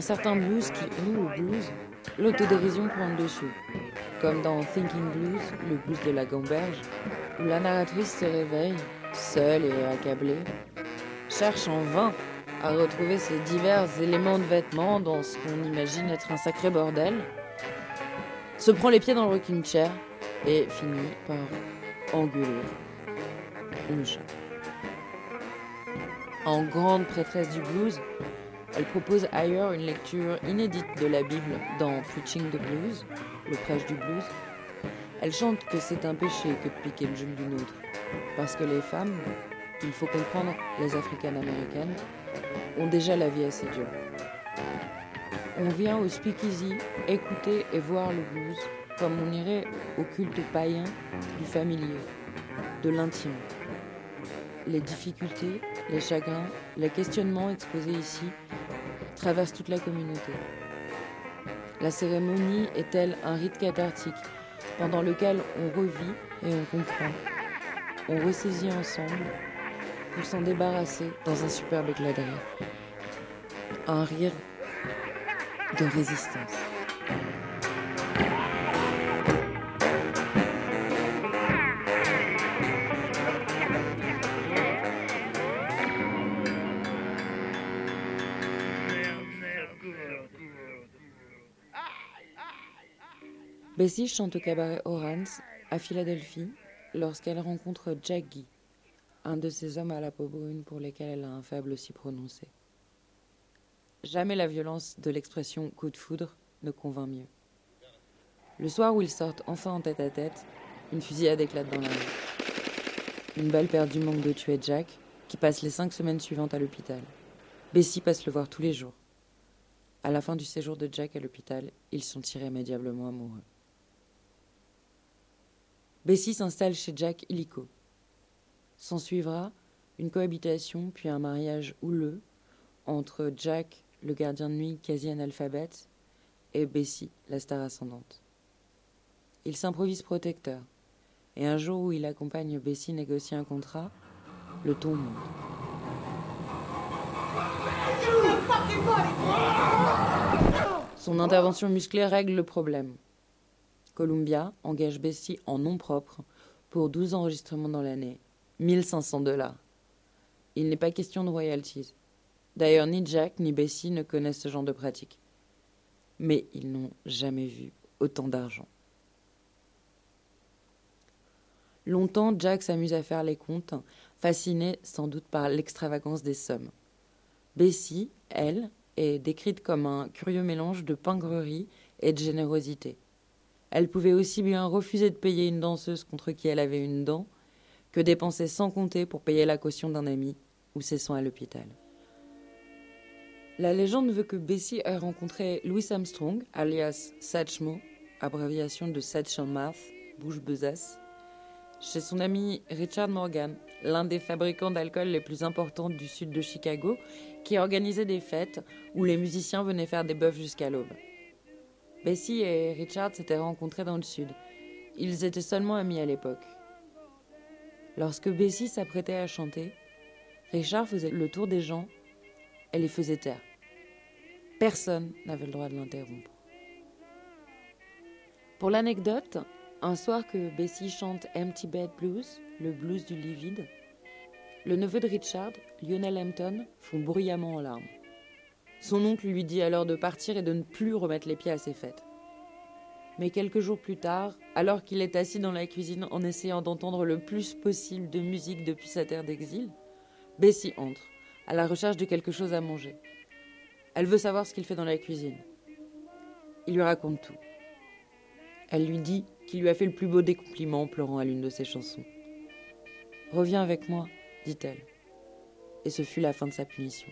Certains blues qui jouent au blues, l'autodérision prend le dessus. Comme dans Thinking Blues, le blues de la gamberge, où la narratrice se réveille, seule et accablée, cherche en vain à retrouver ses divers éléments de vêtements dans ce qu'on imagine être un sacré bordel, se prend les pieds dans le rocking chair et finit par engueuler le chat. En grande prêtresse du blues, elle propose ailleurs une lecture inédite de la Bible dans Preaching the Blues, le prêche du blues. Elle chante que c'est un péché que de piquer le jume d'une autre, parce que les femmes, il faut comprendre les africaines-américaines, ont déjà la vie assez dure. On vient au speakeasy écouter et voir le blues comme on irait au culte païen du familier, de l'intime. Les difficultés, les chagrins, les questionnements exposés ici traverse toute la communauté. La cérémonie est-elle un rite cathartique pendant lequel on revit et on comprend, on ressaisit ensemble pour s'en débarrasser dans un superbe éclat de rire. Un rire de résistance. Bessie chante au cabaret Orange à Philadelphie lorsqu'elle rencontre Jack Guy, un de ces hommes à la peau brune pour lesquels elle a un faible aussi prononcé. Jamais la violence de l'expression coup de foudre ne convainc mieux. Le soir où ils sortent enfin en tête à tête, une fusillade éclate dans la rue. Une balle perdue manque de tuer Jack, qui passe les cinq semaines suivantes à l'hôpital. Bessie passe le voir tous les jours. À la fin du séjour de Jack à l'hôpital, ils sont irrémédiablement amoureux. Bessie s'installe chez Jack illico. S'en suivra une cohabitation puis un mariage houleux entre Jack, le gardien de nuit quasi analphabète, et Bessie, la star ascendante. Il s'improvise protecteur, et un jour où il accompagne Bessie négocier un contrat, le ton monte. Son intervention musclée règle le problème. Columbia engage Bessie en nom propre pour 12 enregistrements dans l'année, 1500 dollars. Il n'est pas question de royalties. D'ailleurs, ni Jack ni Bessie ne connaissent ce genre de pratique. Mais ils n'ont jamais vu autant d'argent. Longtemps, Jack s'amuse à faire les comptes, fasciné sans doute par l'extravagance des sommes. Bessie, elle, est décrite comme un curieux mélange de pingrerie et de générosité. Elle pouvait aussi bien refuser de payer une danseuse contre qui elle avait une dent que dépenser sans compter pour payer la caution d'un ami ou ses soins à l'hôpital. La légende veut que Bessie ait rencontré Louis Armstrong, alias Satchmo, abréviation de Satchel Mouth, bouche besace, chez son ami Richard Morgan, l'un des fabricants d'alcool les plus importants du sud de Chicago, qui organisait des fêtes où les musiciens venaient faire des bœufs jusqu'à l'aube. Bessie et Richard s'étaient rencontrés dans le sud. Ils étaient seulement amis à l'époque. Lorsque Bessie s'apprêtait à chanter, Richard faisait le tour des gens et les faisait taire. Personne n'avait le droit de l'interrompre. Pour l'anecdote, un soir que Bessie chante Empty Bed Blues, le blues du lit vide, le neveu de Richard, Lionel Hampton, fond bruyamment en larmes. Son oncle lui dit alors de partir et de ne plus remettre les pieds à ses fêtes. Mais quelques jours plus tard, alors qu'il est assis dans la cuisine en essayant d'entendre le plus possible de musique depuis sa terre d'exil, Bessie entre, à la recherche de quelque chose à manger. Elle veut savoir ce qu'il fait dans la cuisine. Il lui raconte tout. Elle lui dit qu'il lui a fait le plus beau des compliments en pleurant à l'une de ses chansons. Reviens avec moi, dit-elle. Et ce fut la fin de sa punition.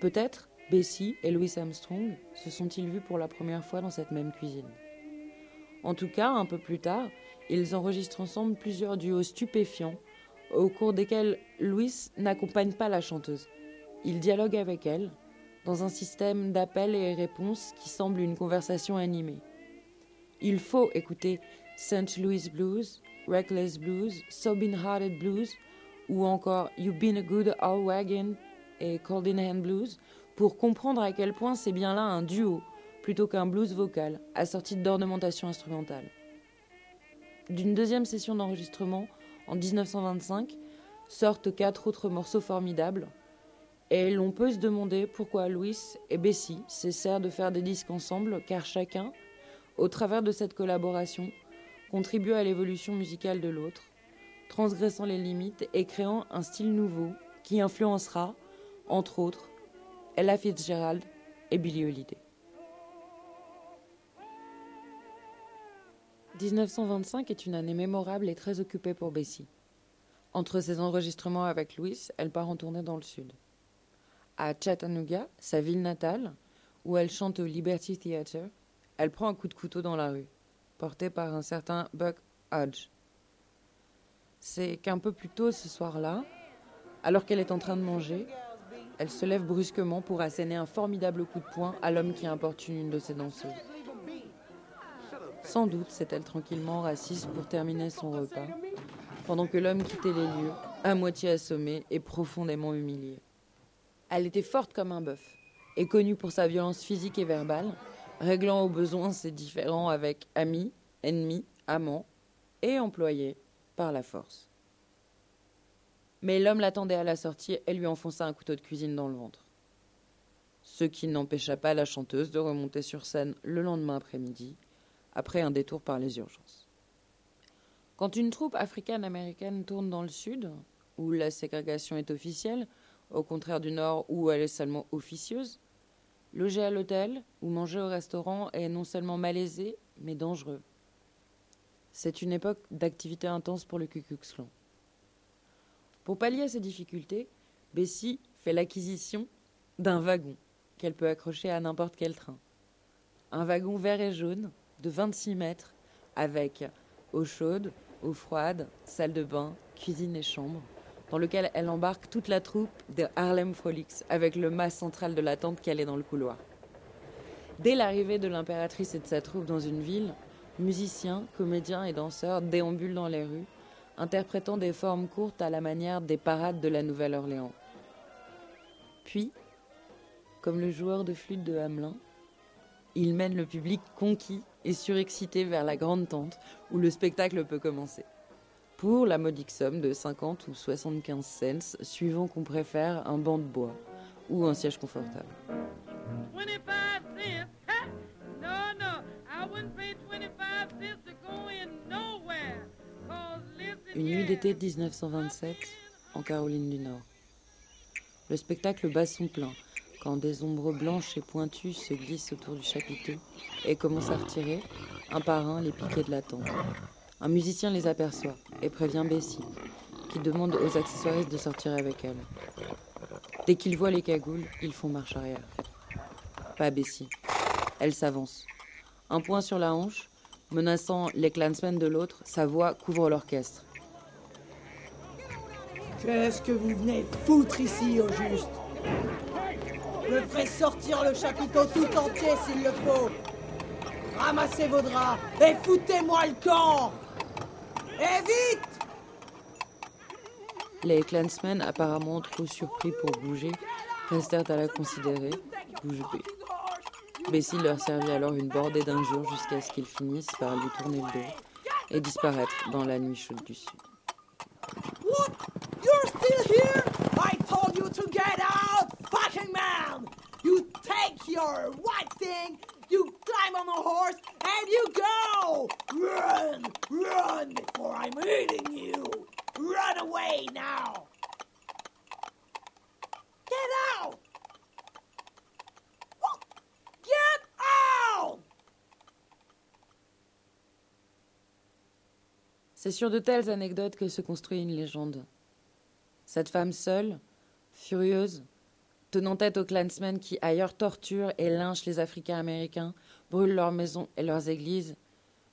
Peut-être Bessie et Louis Armstrong se sont-ils vus pour la première fois dans cette même cuisine. En tout cas, un peu plus tard, ils enregistrent ensemble plusieurs duos stupéfiants, au cours desquels Louis n'accompagne pas la chanteuse. Il dialogue avec elle, dans un système d'appels et réponses qui semble une conversation animée. Il faut écouter St. Louis Blues, Reckless Blues, Sobbing Hearted Blues ou encore You've Been a Good All Wagon et Cold in Hand Blues pour comprendre à quel point c'est bien là un duo plutôt qu'un blues vocal assorti d'ornementation instrumentale. D'une deuxième session d'enregistrement en 1925 sortent quatre autres morceaux formidables et l'on peut se demander pourquoi Louis et Bessie cessèrent de faire des disques ensemble, car chacun, au travers de cette collaboration, contribue à l'évolution musicale de l'autre, transgressant les limites et créant un style nouveau qui influencera, entre autres, Ella Fitzgerald et Billie Holiday. 1925 est une année mémorable et très occupée pour Bessie. Entre ses enregistrements avec Louis, elle part en tournée dans le sud à Chattanooga, sa ville natale, où elle chante au Liberty Theatre, elle prend un coup de couteau dans la rue, porté par un certain Buck Hodge. C'est qu'un peu plus tôt ce soir-là, alors qu'elle est en train de manger, elle se lève brusquement pour asséner un formidable coup de poing à l'homme qui importune une de ses danseuses. Sans doute s'est-elle tranquillement raciste pour terminer son repas, pendant que l'homme quittait les lieux, à moitié assommé et profondément humilié. Elle était forte comme un bœuf et connue pour sa violence physique et verbale, réglant au besoin ses différends avec amis, ennemis, amants et employés par la force. Mais l'homme l'attendait à la sortie et lui enfonça un couteau de cuisine dans le ventre. Ce qui n'empêcha pas la chanteuse de remonter sur scène le lendemain après-midi, après un détour par les urgences. Quand une troupe africaine-américaine tourne dans le sud, où la ségrégation est officielle, au contraire du nord où elle est seulement officieuse, loger à l'hôtel ou manger au restaurant est non seulement malaisé, mais dangereux. C'est une époque d'activité intense pour le Ku. Pour pallier ces difficultés, Bessie fait l'acquisition d'un wagon qu'elle peut accrocher à n'importe quel train. Un wagon vert et jaune de 26 mètres avec eau chaude, eau froide, salle de bain, cuisine et chambre, dans lequel elle embarque toute la troupe de Harlem Frolics avec le mât central de la tente qu'elle est dans le couloir. Dès l'arrivée de l'impératrice et de sa troupe dans une ville, musiciens, comédiens et danseurs déambulent dans les rues, interprétant des formes courtes à la manière des parades de la Nouvelle-Orléans. Puis, comme le joueur de flûte de Hamelin, il mène le public conquis et surexcité vers la grande tente où le spectacle peut commencer. Pour la modique somme de 50 ou 75 cents, suivant qu'on préfère un banc de bois ou un siège confortable. Une nuit d'été 1927, en Caroline du Nord. Le spectacle bat son plein quand des ombres blanches et pointues se glissent autour du chapiteau et commencent à retirer, un par un, les piquets de la tente. Un musicien les aperçoit et prévient Bessie, qui demande aux accessoiristes de sortir avec elle. Dès qu'ils voient les cagoules, ils font marche arrière. Pas Bessie. Elle s'avance. Un point sur la hanche, menaçant les clansmen de l'autre, sa voix couvre l'orchestre. Qu'est-ce que vous venez foutre ici, au juste? Je ferai sortir le chapiteau tout entier s'il le faut. Ramassez vos draps et foutez-moi le camp Et vite Les clansmen, apparemment trop surpris pour bouger, restèrent à la considérer, bouche bée. Bessie leur servit alors une bordée d'injures jusqu'à ce qu'ils finissent par lui tourner le dos et disparaître dans la nuit chaude du sud. You're still here? I told you to get out, fucking man You take your white thing, you climb on a horse, and you go! Run! Run before I'm eating you! Run away now! Get out! Get out! C'est sur de telles anecdotes que se construit une légende. Cette femme seule, furieuse, tenant tête aux clansmen qui ailleurs torturent et lynchent les Africains américains, brûlent leurs maisons et leurs églises,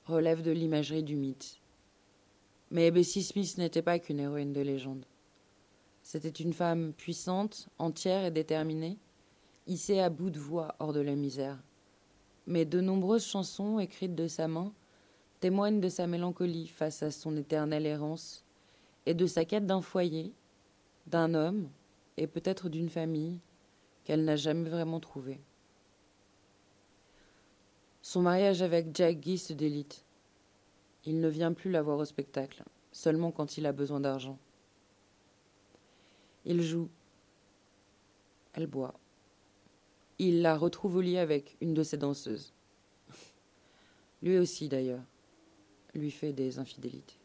relève de l'imagerie du mythe. Mais Bessie Smith n'était pas qu'une héroïne de légende. C'était une femme puissante, entière et déterminée, hissée à bout de voix hors de la misère. Mais de nombreuses chansons écrites de sa main témoignent de sa mélancolie face à son éternelle errance et de sa quête d'un foyer, d'un homme et peut-être d'une famille qu'elle n'a jamais vraiment trouvée. Son mariage avec Jack Guy se délite. Il ne vient plus la voir au spectacle, seulement quand il a besoin d'argent. Il joue. Elle boit. Il la retrouve au lit avec une de ses danseuses. [laughs] Lui aussi, d'ailleurs, lui fait des infidélités.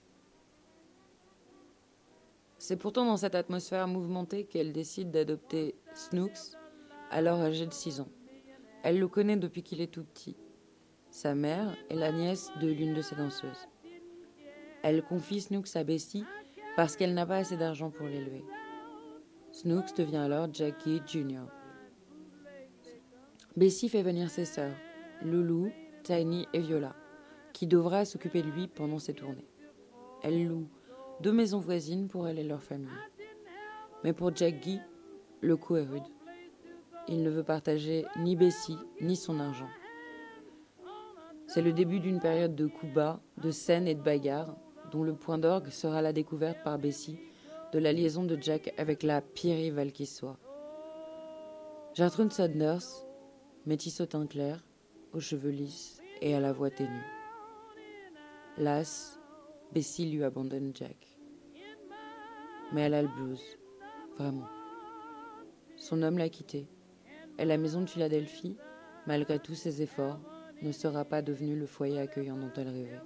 C'est pourtant dans cette atmosphère mouvementée qu'elle décide d'adopter Snooks, alors âgé de 6 ans. Elle le connaît depuis qu'il est tout petit. Sa mère est la nièce de l'une de ses danseuses. Elle confie Snooks à Bessie parce qu'elle n'a pas assez d'argent pour l'élever. Snooks devient alors Jackie Jr. Bessie fait venir ses sœurs, Loulou, Tiny et Viola, qui devra s'occuper de lui pendant ses tournées. Elle loue deux maisons voisines pour elle et leur famille. Mais pour Jack Guy, le coup est rude. Il ne veut partager ni Bessie ni son argent. C'est le début d'une période de coups bas, de scènes et de bagarres, dont le point d'orgue sera la découverte par Bessie de la liaison de Jack avec la pire rivale qui soit. Gertrude Sanders, métisse au teint clair, aux cheveux lisses et à la voix ténue. Las, Bessie lui abandonne Jack. Mais elle a le blues, vraiment. Son homme l'a quittée. Et la maison de Philadelphie, malgré tous ses efforts, ne sera pas devenue le foyer accueillant dont elle rêvait.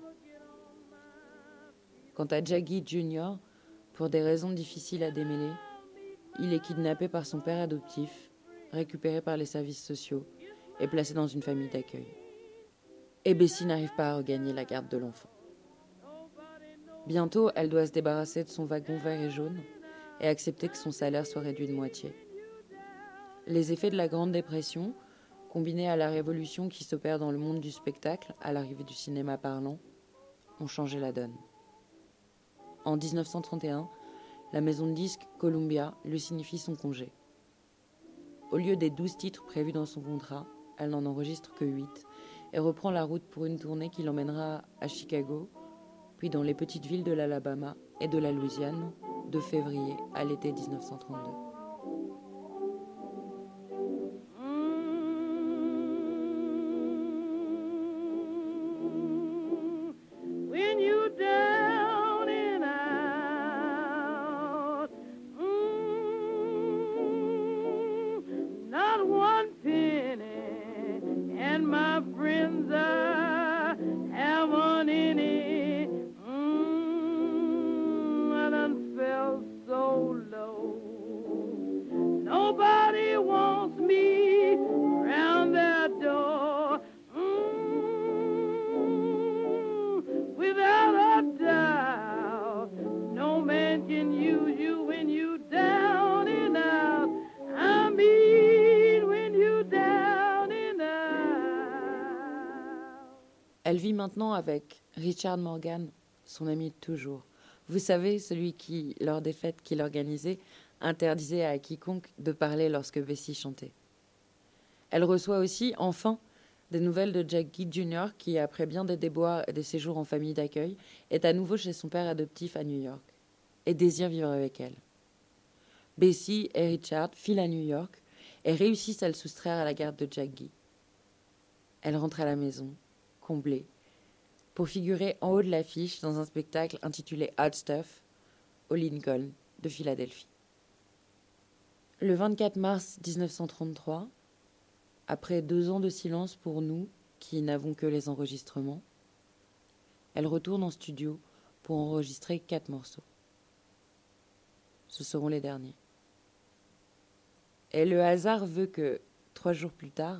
Quant à Jackie Jr., pour des raisons difficiles à démêler, il est kidnappé par son père adoptif, récupéré par les services sociaux et placé dans une famille d'accueil. Et Bessie n'arrive pas à regagner la garde de l'enfant. Bientôt, elle doit se débarrasser de son wagon vert et jaune et accepter que son salaire soit réduit de moitié. Les effets de la Grande Dépression, combinés à la révolution qui s'opère dans le monde du spectacle à l'arrivée du cinéma parlant, ont changé la donne. En 1931, la maison de disques Columbia lui signifie son congé. Au lieu des douze titres prévus dans son contrat, elle n'en enregistre que huit et reprend la route pour une tournée qui l'emmènera à Chicago, puis dans les petites villes de l'Alabama et de la Louisiane, de février à l'été 1932. Richard Morgan, son ami de toujours. Vous savez, celui qui, lors des fêtes qu'il organisait, interdisait à quiconque de parler lorsque Bessie chantait. Elle reçoit aussi, enfin, des nouvelles de Jack Guy Jr., qui, après bien des déboires et des séjours en famille d'accueil, est à nouveau chez son père adoptif à New York et désire vivre avec elle. Bessie et Richard filent à New York et réussissent à le soustraire à la garde de Jack Guy. Elle rentre à la maison, comblée, pour figurer en haut de l'affiche dans un spectacle intitulé Hot Stuff au Lincoln de Philadelphie. Le 24 mars 1933, après deux ans de silence pour nous qui n'avons que les enregistrements, elle retourne en studio pour enregistrer quatre morceaux. Ce seront les derniers. Et le hasard veut que, trois jours plus tard,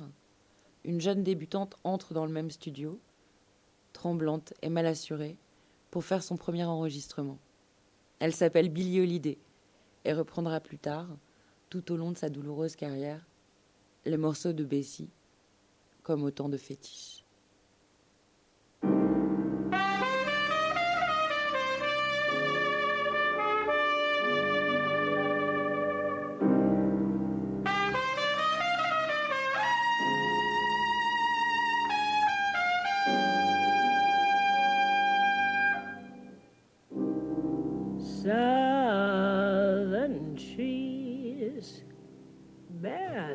une jeune débutante entre dans le même studio, tremblante et mal assurée, pour faire son premier enregistrement. Elle s'appelle Billie Holiday et reprendra plus tard, tout au long de sa douloureuse carrière, les morceaux de Bessie comme autant de fétiches.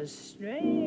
strange.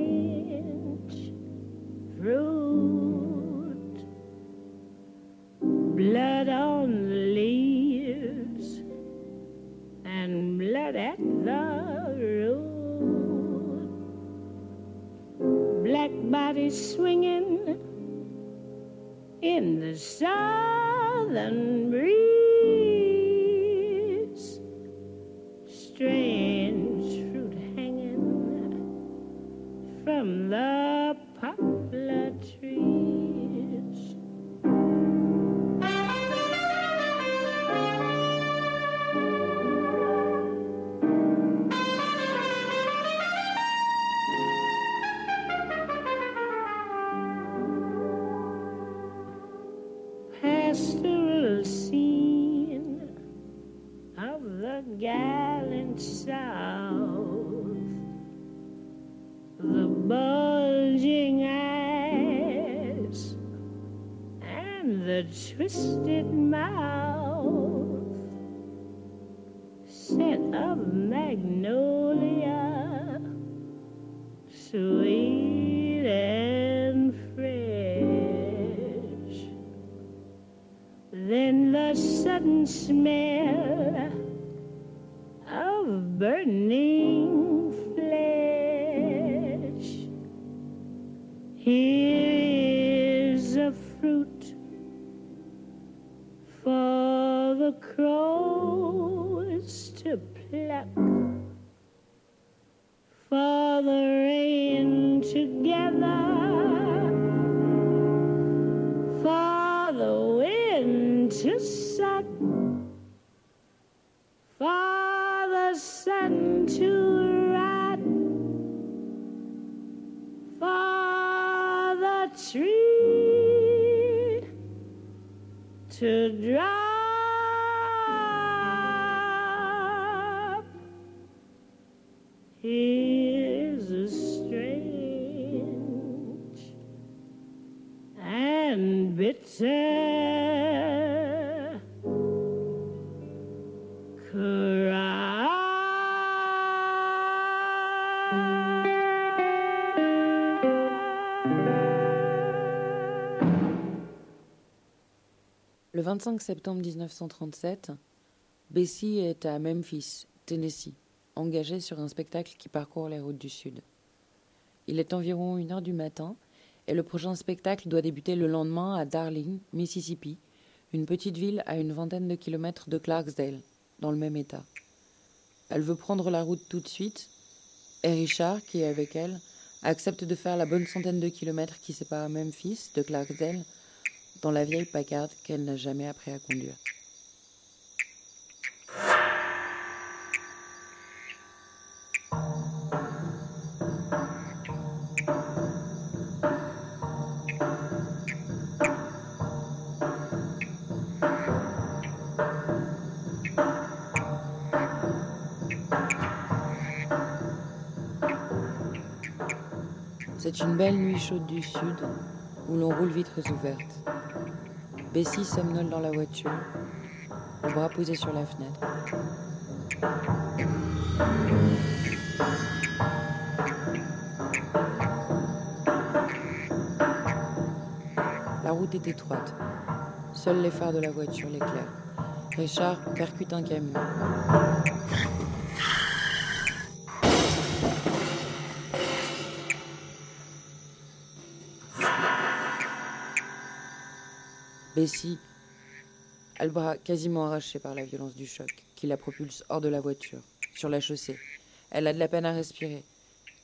Le 25 septembre 1937, Bessie est à Memphis, Tennessee, engagée sur un spectacle qui parcourt les routes du Sud. Il est environ une heure du matin et le prochain spectacle doit débuter le lendemain à Darling, Mississippi, une petite ville à une vingtaine de kilomètres de Clarksdale, dans le même état. Elle veut prendre la route tout de suite et Richard, qui est avec elle, accepte de faire la bonne centaine de kilomètres qui séparent Memphis de Clarksdale dans la vieille Packard qu'elle n'a jamais appris à conduire. C'est une belle nuit chaude du sud où l'on roule vitres ouvertes. Bessie somnole dans la voiture, le bras posé sur la fenêtre. La route est étroite. Seuls les phares de la voiture l'éclairent. Richard percute un camion. Bessie a le bras quasiment arraché par la violence du choc, qui la propulse hors de la voiture, sur la chaussée. Elle a de la peine à respirer,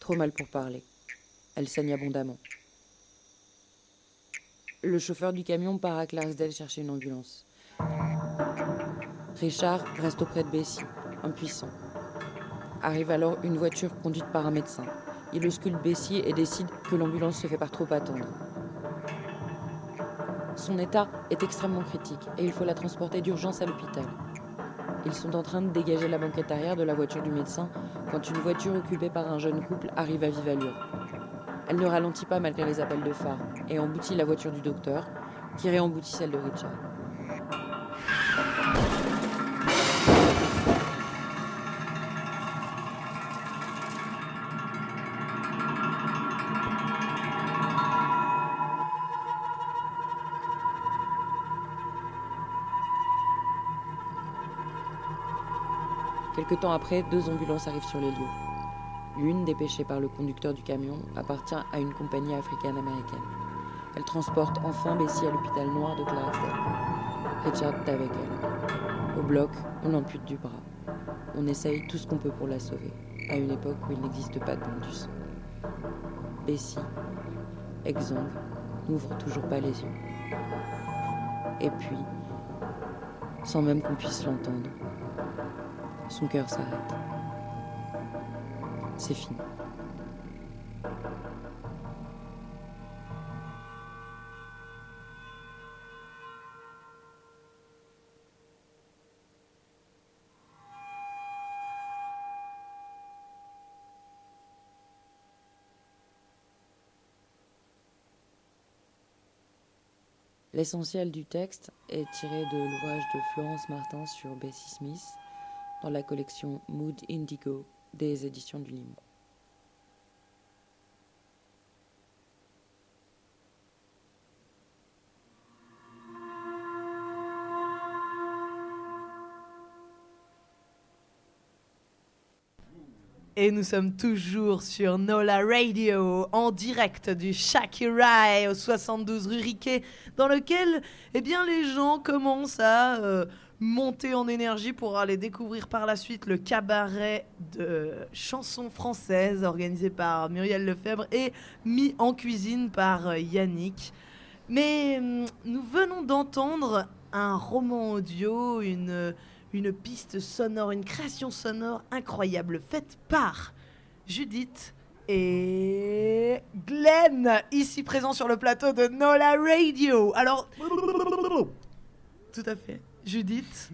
trop mal pour parler. Elle saigne abondamment. Le chauffeur du camion part à Clarksdale chercher une ambulance. Richard reste auprès de Bessie, impuissant. Arrive alors une voiture conduite par un médecin. Il ausculte Bessie et décide que l'ambulance se fait par trop attendre. Son état est extrêmement critique et il faut la transporter d'urgence à l'hôpital. Ils sont en train de dégager la banquette arrière de la voiture du médecin quand une voiture occupée par un jeune couple arrive à vive allure. Elle ne ralentit pas malgré les appels de phare et emboutit la voiture du docteur, qui réemboutit celle de Richard. Quelque temps après, deux ambulances arrivent sur les lieux. L'une, dépêchée par le conducteur du camion, appartient à une compagnie africaine-américaine. Elle transporte enfin Bessie à l'hôpital noir de Clarksdale. Richard est avec elle. Au bloc, on l'ampute du bras. On essaye tout ce qu'on peut pour la sauver, à une époque où il n'existe pas de bondus. Bessie, exsangue, n'ouvre toujours pas les yeux. Et puis, sans même qu'on puisse l'entendre, son cœur s'arrête. C'est fini. L'essentiel du texte est tiré de l'ouvrage de Florence Martin sur Bessie Smith dans la collection Mood Indigo des éditions du Livre. Et nous sommes toujours sur Nola Radio, en direct du Shakirai au 72 rue Riquet, dans lequel eh bien, les gens commencent à euh, monter en énergie pour aller découvrir par la suite le cabaret de chansons françaises organisé par Muriel Lefebvre et mis en cuisine par euh, Yannick. Mais hum, nous venons d'entendre un roman audio, une, une piste sonore, une création sonore incroyable faite par Judith et Glenn, ici présent sur le plateau de Nola Radio. Alors, tout à fait. Judith.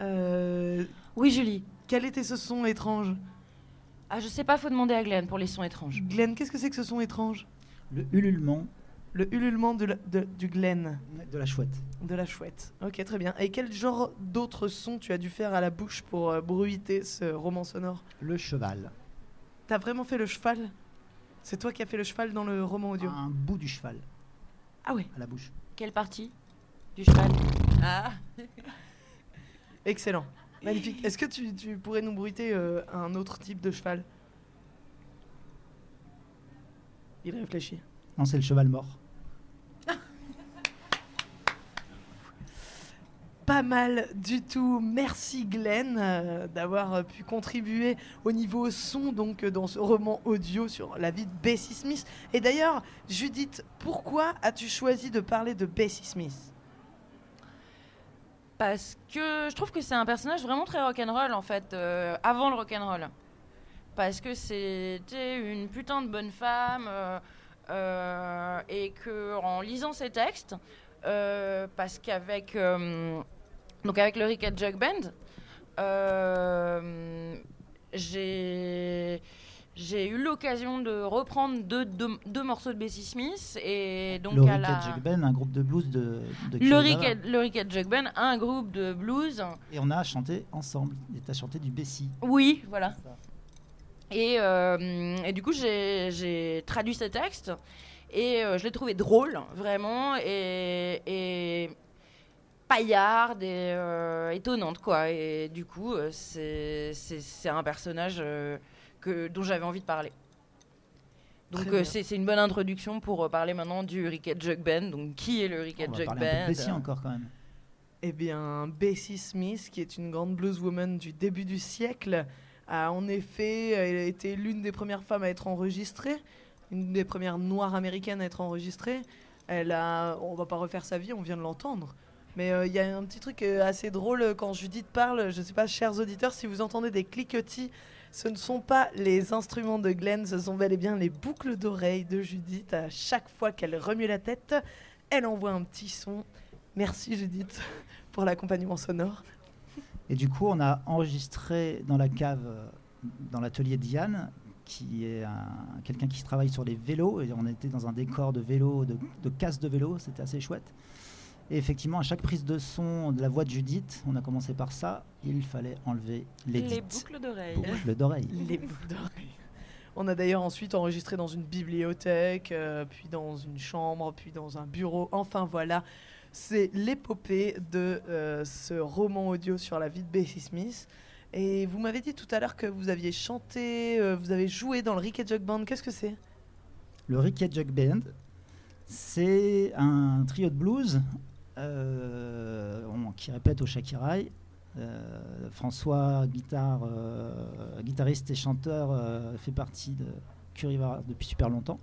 euh, Oui, Julie. Quel était ce son étrange? Ah, je sais pas, faut demander à Glenn pour les sons étranges. Glenn, qu'est-ce que c'est que ce son étrange? Le ululement Le ululement de la- de- du Glenn. de la chouette. De la chouette. Ok, très bien. Et quel genre d'autres sons tu as dû faire à la bouche pour euh, bruiter ce roman sonore? Le cheval. T'as vraiment fait le cheval? C'est toi qui as fait le cheval dans le roman audio? Un bout du cheval. Ah ouais À la bouche. Quelle partie? Du cheval? Ah [laughs] Excellent. Magnifique. Est-ce que tu, tu pourrais nous bruiter euh, un autre type de cheval? Il réfléchit. Non, c'est le cheval mort. [laughs] Pas mal du tout. Merci Glenn euh, d'avoir euh, pu contribuer au niveau son donc dans ce roman audio sur la vie de Bessie Smith. Et d'ailleurs, Judith, pourquoi as-tu choisi de parler de Bessie Smith? Parce que je trouve que c'est un personnage vraiment très rock'n'roll en fait, euh, avant le rock'n'roll. Parce que c'était une putain de bonne femme euh, euh, et que en lisant ses textes, parce qu'avec donc avec le Rick Jug Band, j'ai j'ai eu l'occasion de reprendre deux, deux- deux morceaux de Bessie Smith et donc le à la... and Jug Band, un groupe de blues de, de Le Curie Rick, Bava. and- le Rick and Jug Band, un groupe de blues. Et on a chanté ensemble. Et t'as chanté du Bessie. Oui, voilà. Et, euh, et du coup, j'ai traduit ces textes et euh, je l'ai trouvé drôle, vraiment, et, et paillarde et euh, étonnante, quoi. Et du coup, c'est c'est- c'est un personnage que, dont j'avais envie de parler. Donc euh, c'est c'est une bonne introduction pour euh, parler maintenant du Rick and Jug Band. Donc qui est le Rick and On va Jug parler un peu de Band Bessie encore quand même. Eh bien, Bessie Smith, qui est une grande blueswoman du début du siècle, a en effet elle a été l'une des premières femmes à être enregistrée, une des premières noires américaines à être enregistrée. Elle a, on va pas refaire sa vie, on vient de l'entendre. Mais euh, il y a un petit truc assez drôle quand Judith parle. Je ne sais pas, chers auditeurs, si vous entendez des cliquetis, ce ne sont pas les instruments de Glenn, ce sont bel et bien les boucles d'oreilles de Judith. À chaque fois qu'elle remue la tête, elle envoie un petit son. Merci Judith pour l'accompagnement sonore. Et du coup, on a enregistré dans la cave, euh, dans l'atelier Diane, qui est un- quelqu'un qui travaille sur les vélos. Et on était dans un décor de vélo, de, casse de vélo. C'était assez chouette. Et effectivement, à chaque prise de son de la voix de Judith, on a commencé par ça. Il fallait enlever les Les boucles d'oreilles. Boucles d'oreilles. Les boucles d'oreilles. On a d'ailleurs ensuite enregistré dans une bibliothèque, euh, puis dans une chambre, puis dans un bureau. Enfin voilà, c'est l'épopée de euh, ce roman audio sur la vie de Bessie Smith. Et vous m'avez dit tout à l'heure que vous aviez chanté, euh, vous avez joué dans le Rick and Jug Band. Qu'est-ce que c'est? Le Rick and Jug Band, c'est un trio de blues on- qui répète au Shakirai. Euh, François, guitare, euh, guitariste et chanteur, euh, fait partie de Curivara depuis super longtemps.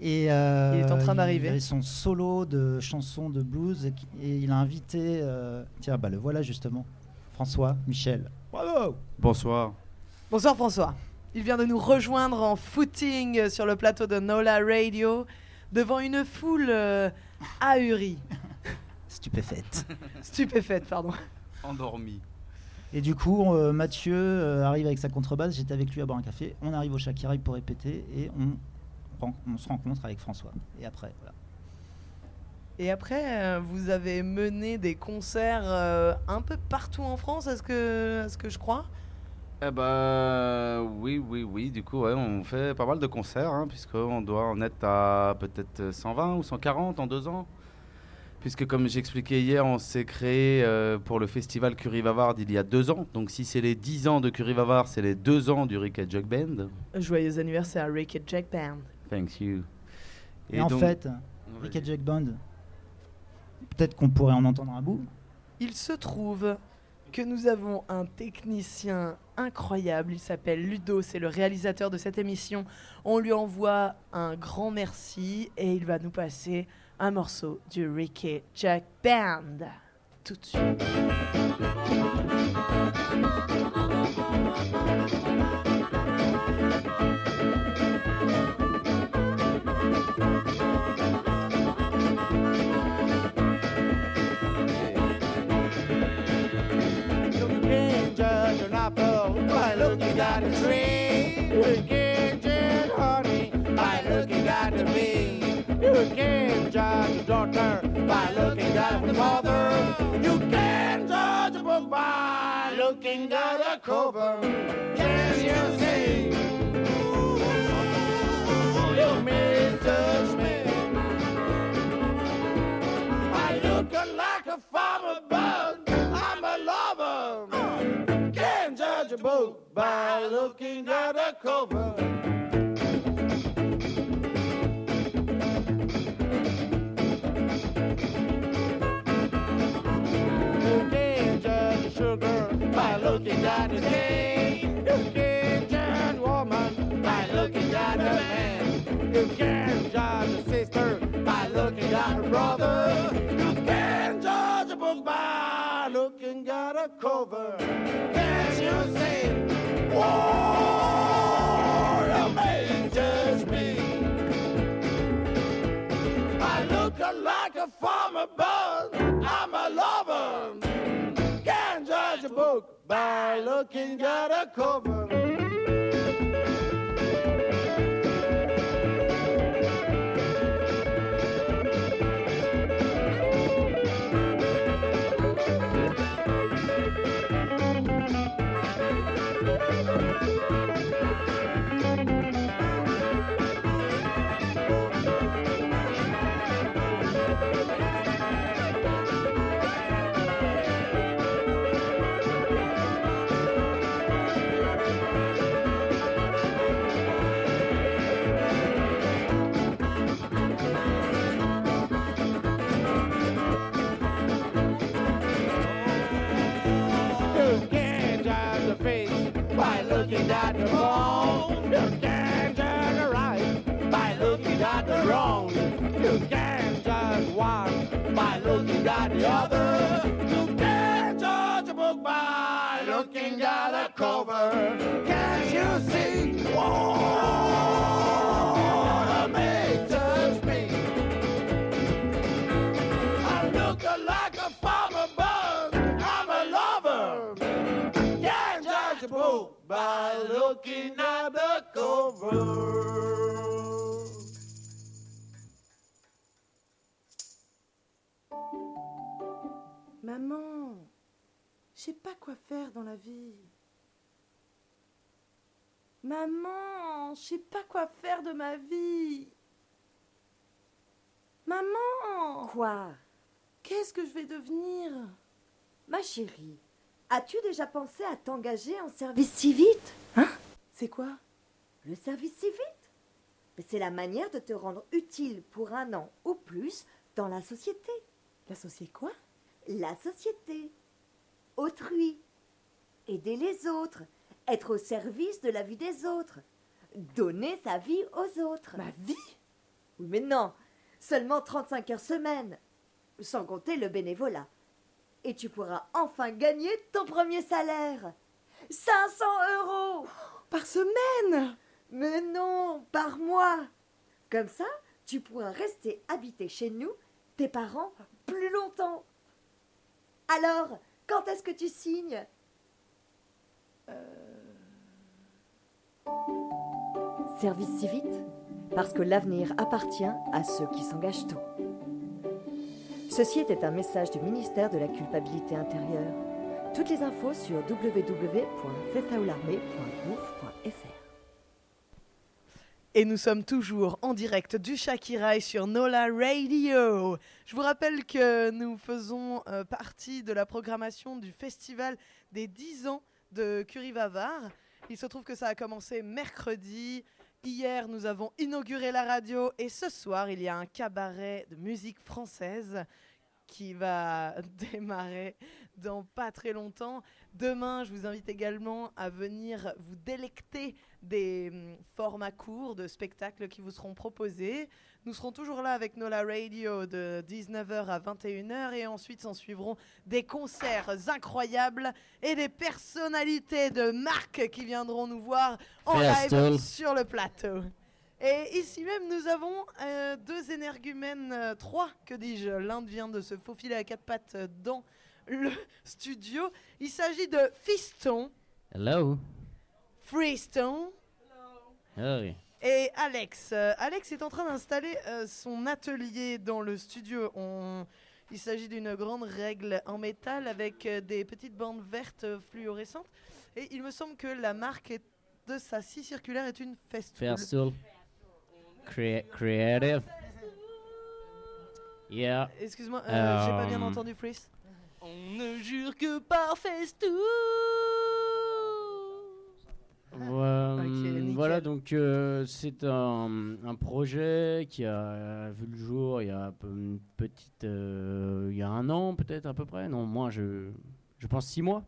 Et euh, Il est en train d'arriver. Il avait son solo de chansons de blues et, il a invité. euh, tiens, bah le voilà justement. François, Michel. Bravo Bonsoir. Bonsoir François. Il vient de nous rejoindre en footing euh, sur le plateau de Nola Radio devant une foule euh, ahurie. Stupéfaite. [laughs] Stupéfaite, pardon. Endormi. Et du coup, euh, Mathieu euh, arrive avec sa contrebasse. J'étais avec lui à boire un café. On arrive au Shakirai pour répéter et on, se rencontre avec François. Et après, voilà. Et après, euh, vous avez mené des concerts euh, un peu partout en France, est-ce que, est-ce que je crois? Eh bah oui, oui, oui. Du coup, ouais, on fait pas mal de concerts, hein, puisqu'on doit en être à peut-être 120 ou 140 en deux ans. Puisque comme j'expliquais hier, on s'est créé euh, pour le festival Curie Vavard il y a deux ans. Donc si c'est les 10 ans de Curie Vavard, c'est les deux ans du Rick and Jug Band. Joyeux anniversaire, Rick et Jack Band. Thank you. Et, en donc- fait, Rick and Jack Band, peut-être qu'on pourrait en entendre un bout. Il se trouve que nous avons un technicien incroyable. Il s'appelle Ludo, c'est le réalisateur de cette émission. On lui envoie un grand merci et il va nous passer un morceau du Ricky Jack Band. Tout de suite. You can't judge a daughter by looking at the mother. You can't judge a book by looking at the cover. Yes, you see. You misjudge me. I look like a farmer, but I'm a lover. Can't judge a book by looking at a cover. By looking at a man. You can't judge a sister by looking at a brother. You can't judge a book by looking at a cover. Can't you see? May judge me. I look like a farmer, but I'm a lover. Book by looking at a cover. Looking at the bone. You can't judge a right by looking at the wrong. You can't judge one by looking at the other. You can't judge a book by looking at the cover. Can't you see? Whoa, looking at the cover. Maman, je sais pas quoi faire dans la vie. Maman, je sais pas quoi faire de ma vie. Maman Quoi? Qu'est-ce que je vais devenir? Ma chérie, as-tu déjà pensé à t'engager en service civique? Hein? C'est quoi? Le service civique? Mais c'est la manière de te rendre utile pour un an ou plus dans la société. La société quoi? La société. Autrui. Aider les autres. Être au service de la vie des autres. Donner sa vie aux autres. Ma vie? Oui, mais non. Seulement 35 heures semaine. Sans compter le bénévolat. Et tu pourras enfin gagner ton premier salaire. 500 euros Par semaine Mais non, par mois. Comme ça, tu pourras rester habité chez nous, tes parents, plus longtemps. Alors, quand est-ce que tu signes? Service civique Parce que l'avenir appartient à ceux qui s'engagent tôt. Ceci était un message du ministère de la culpabilité intérieure. Toutes les infos sur www.csaoularmée.gouv.fr Et nous sommes toujours en direct du Shakirai sur Nola Radio. Je vous rappelle que nous faisons euh, partie de la programmation du festival des 10 ans de Curie Vavar. Il se trouve que ça a commencé mercredi. Hier, nous avons inauguré la radio et ce soir, il y a un cabaret de musique française qui va [laughs] démarrer dans pas très longtemps. Demain, je vous invite également à venir vous délecter des hum, formats courts de spectacles qui vous seront proposés. Nous serons toujours là avec Nola Radio de 19h à 21h et ensuite s'en suivront des concerts incroyables et des personnalités de marque qui viendront nous voir en live sur le plateau. Et ici même, nous avons euh, deux énergumènes, euh, trois, que dis-je. L'un vient de se faufiler à quatre pattes dans le studio. Il s'agit de Fiston, Hello. Freestone Hey. et Alex. Euh, Alex est en train d'installer euh, son atelier dans le studio. On- Il s'agit d'une grande règle en métal avec euh, des petites bandes vertes fluorescentes. Et il me semble que la marque est- de sa scie circulaire est une Festool. Festool. Crea- creative. Yeah. Excuse-moi, j'ai pas bien Um, entendu Freeze. On ne jure que par Festool. Voilà, Ok, nickel. voilà, donc euh, c'est un, un projet qui a vu le jour il y a une petite, euh, il y a un an peut-être à peu près. Non, moi je, je pense six mois.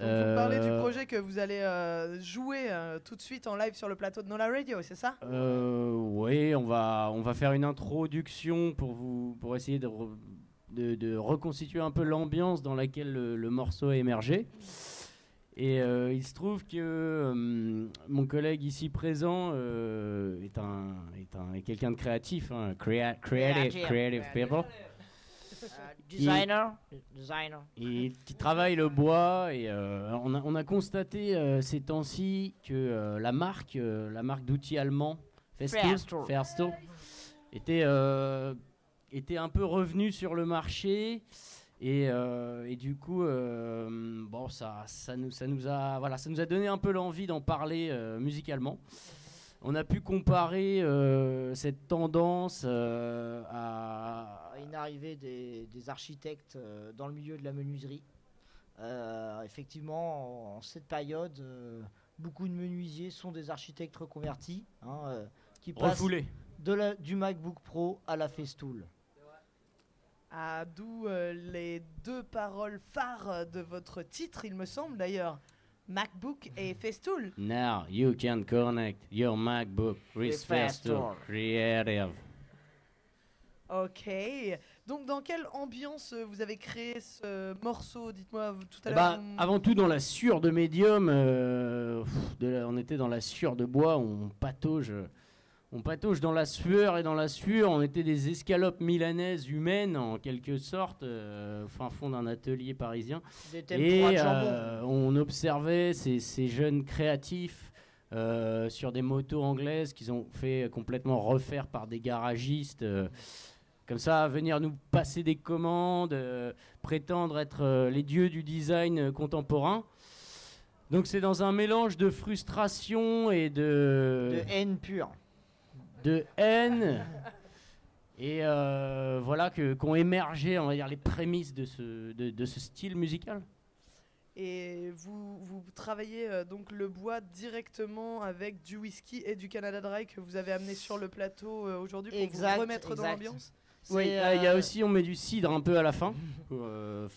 Donc, Vous parlez du Euh, projet que vous allez euh, jouer euh, tout de suite en live sur le plateau de Nola Radio, c'est ça? Euh, oui, on va, on va faire une introduction pour, vous, pour essayer de, re- de, de reconstituer un peu l'ambiance dans laquelle le, le morceau a émergé. Et euh, il se trouve que euh, mon collègue ici présent euh, est, un, est, un, est quelqu'un de créatif, hein, crea- creative, Creative. people. designer, designer. Et qui travaille le bois et on, a, on a constaté ces temps-ci que la marque, la marque d'outils allemand Festool. Festool, était, était un peu revenue sur le marché et, euh, et du coup euh, bon ça, ça, nous, ça, nous a, voilà, ça nous a donné un peu l'envie d'en parler euh, musicalement. On a pu comparer cette tendance à, À Une arrivée des, des architectes dans le milieu de la menuiserie. Effectivement, en, en cette période, beaucoup de menuisiers sont des architectes reconvertis hein, qui passent Refoulés. de la, du MacBook Pro à la Festool. Ah, d'où euh, les deux paroles phares de votre titre, il me semble d'ailleurs. MacBook et Festool. Now you can connect your MacBook with Festool. Creative. Ok. Donc, dans quelle ambiance euh, vous avez créé ce morceau? Dites-moi tout à Eh l'heure. bah, avant tout, dans la sueur de médium, euh, pff, de la- on était dans la sueur de bois, on patauge, on patauge dans la sueur et dans la sueur. On était des escalopes milanaises humaines, en quelque sorte, euh, au fin fond d'un atelier parisien. Et euh, on observait ces, ces jeunes créatifs. euh, sur des motos anglaises qu'ils ont fait complètement refaire par des garagistes. euh, comme ça, venir nous passer des commandes, prétendre être les dieux du design contemporain. Donc c'est dans un mélange de frustration et de... De haine pure. De haine. Et euh, voilà que qu'ont émergé, on va dire, les prémices de ce, de, de ce style musical. Et vous, vous travaillez euh, donc le bois directement avec du whisky et du Canada Dry que vous avez amené sur le plateau euh, aujourd'hui pour Exact, vous remettre dans l'ambiance Oui, euh, il y a aussi, on met du cidre un peu à la fin. [laughs] Euh,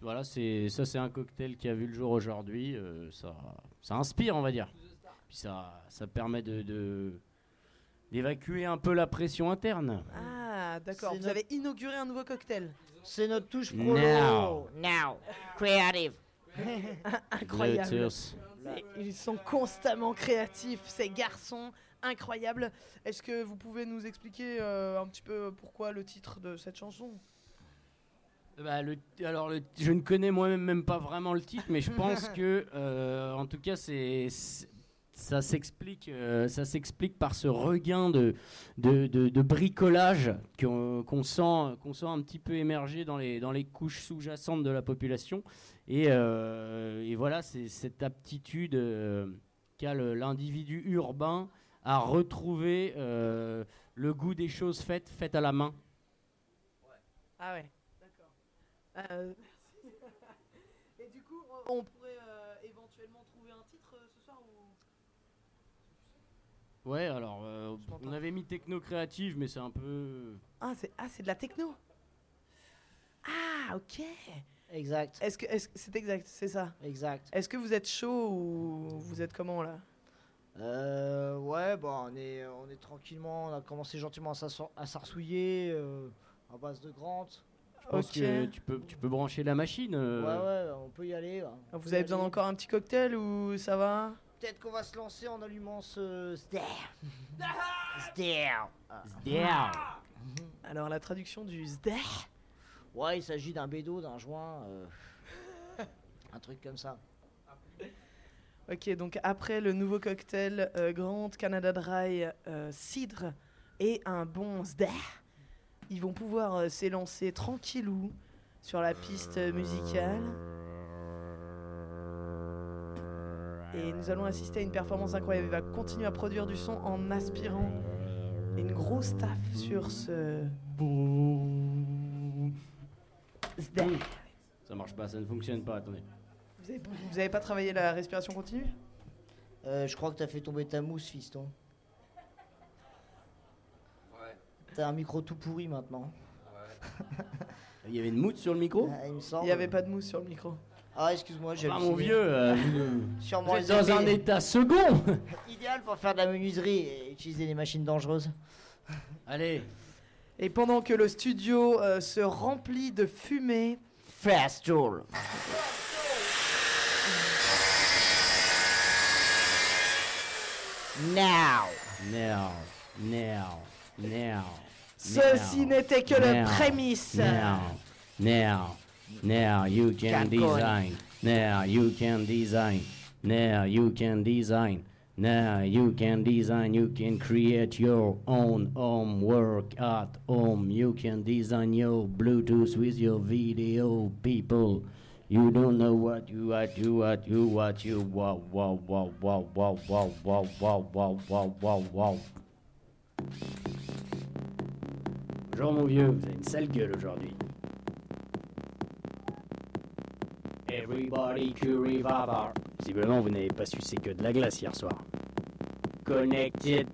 voilà, c'est ça, c'est un cocktail qui a vu le jour aujourd'hui. euh, ça, ça inspire, on va dire. Puis ça, ça permet de, de- d'évacuer un peu la pression interne. Ah, d'accord. C'est Vous notre- avez inauguré un nouveau cocktail. C'est notre touche Now. prolo. Now. Creative. [laughs] Incroyable. Ils sont constamment créatifs, ces garçons. Incroyable. Est-ce que vous pouvez nous expliquer euh, un petit peu pourquoi le titre de cette chanson? Bah, le, alors, le, je ne connais moi-même même pas vraiment le titre, mais je pense [laughs] que, euh, en tout cas, c'est- ça s'explique, euh, ça s'explique par ce regain de, de, de- bricolage qu'on, qu'on sent, qu'on sent un petit peu émerger dans les, dans les couches sous-jacentes de la population. Et, euh, et voilà, c'est cette aptitude euh, qu'a l'individu urbain à retrouver le goût des choses faites, faites à la main. Ah ouais, d'accord. [laughs] Merci. Et du coup, pourrait euh, éventuellement trouver un titre euh, ce soir ou... Ouais, alors euh, on avait mis techno créative, mais c'est un peu. Ah, c'est ah, c'est de la techno Ah, ok. Exact. Est-ce que est-ce- c'est exact, c'est ça Exact. Est-ce que vous êtes chaud ou vous êtes comment là? Euh, ouais, bon, on est, on est tranquillement, on a commencé gentiment à s'arsouiller euh, à base de Grant. Je pense que tu peux, tu peux brancher la machine. euh, Ouais, ouais, on peut y aller. là. Vous avez besoin d'encore un petit cocktail ou ça va? Peut-être qu'on va se lancer en allumant ce Sdare. [laughs] Sdare. Sdare. Alors la traduction du zdeh Ouais, il s'agit d'un bédo, d'un joint. euh, [laughs] un truc comme ça. Ok, donc après le nouveau cocktail euh, Grand Canada Dry euh, cidre et un bon zdeh, ils vont pouvoir euh, s'élancer tranquillou sur la piste musicale. Et nous allons assister à une performance incroyable. Il va continuer à produire du son en aspirant une grosse taf sur ce. Ça marche pas, ça ne fonctionne pas, attendez. Vous avez, vous avez pas travaillé la respiration continue? Euh, je crois que t'as fait tomber ta mousse, fiston. T'as un micro tout pourri maintenant. [laughs] Il y avait une mousse sur le micro? Ah, il me semble. Il n'y avait pas de mousse sur le micro. Ah, excuse-moi, j'ai Ah, mon vieux, euh, vous- [laughs] Sûrement vous êtes dans un état second [laughs] Idéal pour faire de la menuiserie et utiliser des machines dangereuses. [laughs] Allez. Et pendant que le studio euh, se remplit de fumée, Fast Joel. Now. Now, now, now. Ceci now, n'était que le now, prémisse. Now, now, now you can design. Now you can design. Now you can design. Now you can design. You can create your own home work at home. You can design your Bluetooth with your video people. You don't know what you what you what you what you wow wow wow wow wow wow wow wow wow wow wow wow. Bonjour mon vieux, vous avez une sale gueule aujourd'hui. Everybody curry vava. Visiblement vous n'avez pas sucé que de la glace hier soir. Connected.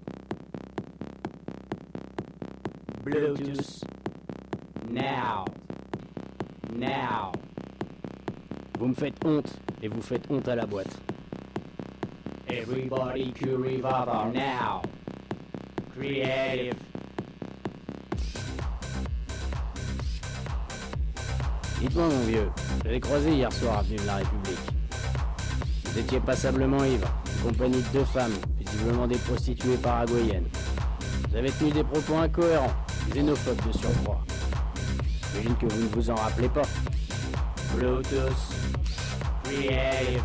Bluetooth. Now. Now. Vous me faites honte et vous faites honte à la boîte. Everybody curry vava now. Creative. Dites-moi mon vieux, je l'ai croisé hier soir avenue de la République. Vous étiez passablement ivre, en compagnie de deux femmes, visiblement des prostituées paraguayennes. Vous avez tenu des propos incohérents, xénophobes de surcroît. J'imagine que vous ne vous en rappelez pas. Bluetooth. Creative.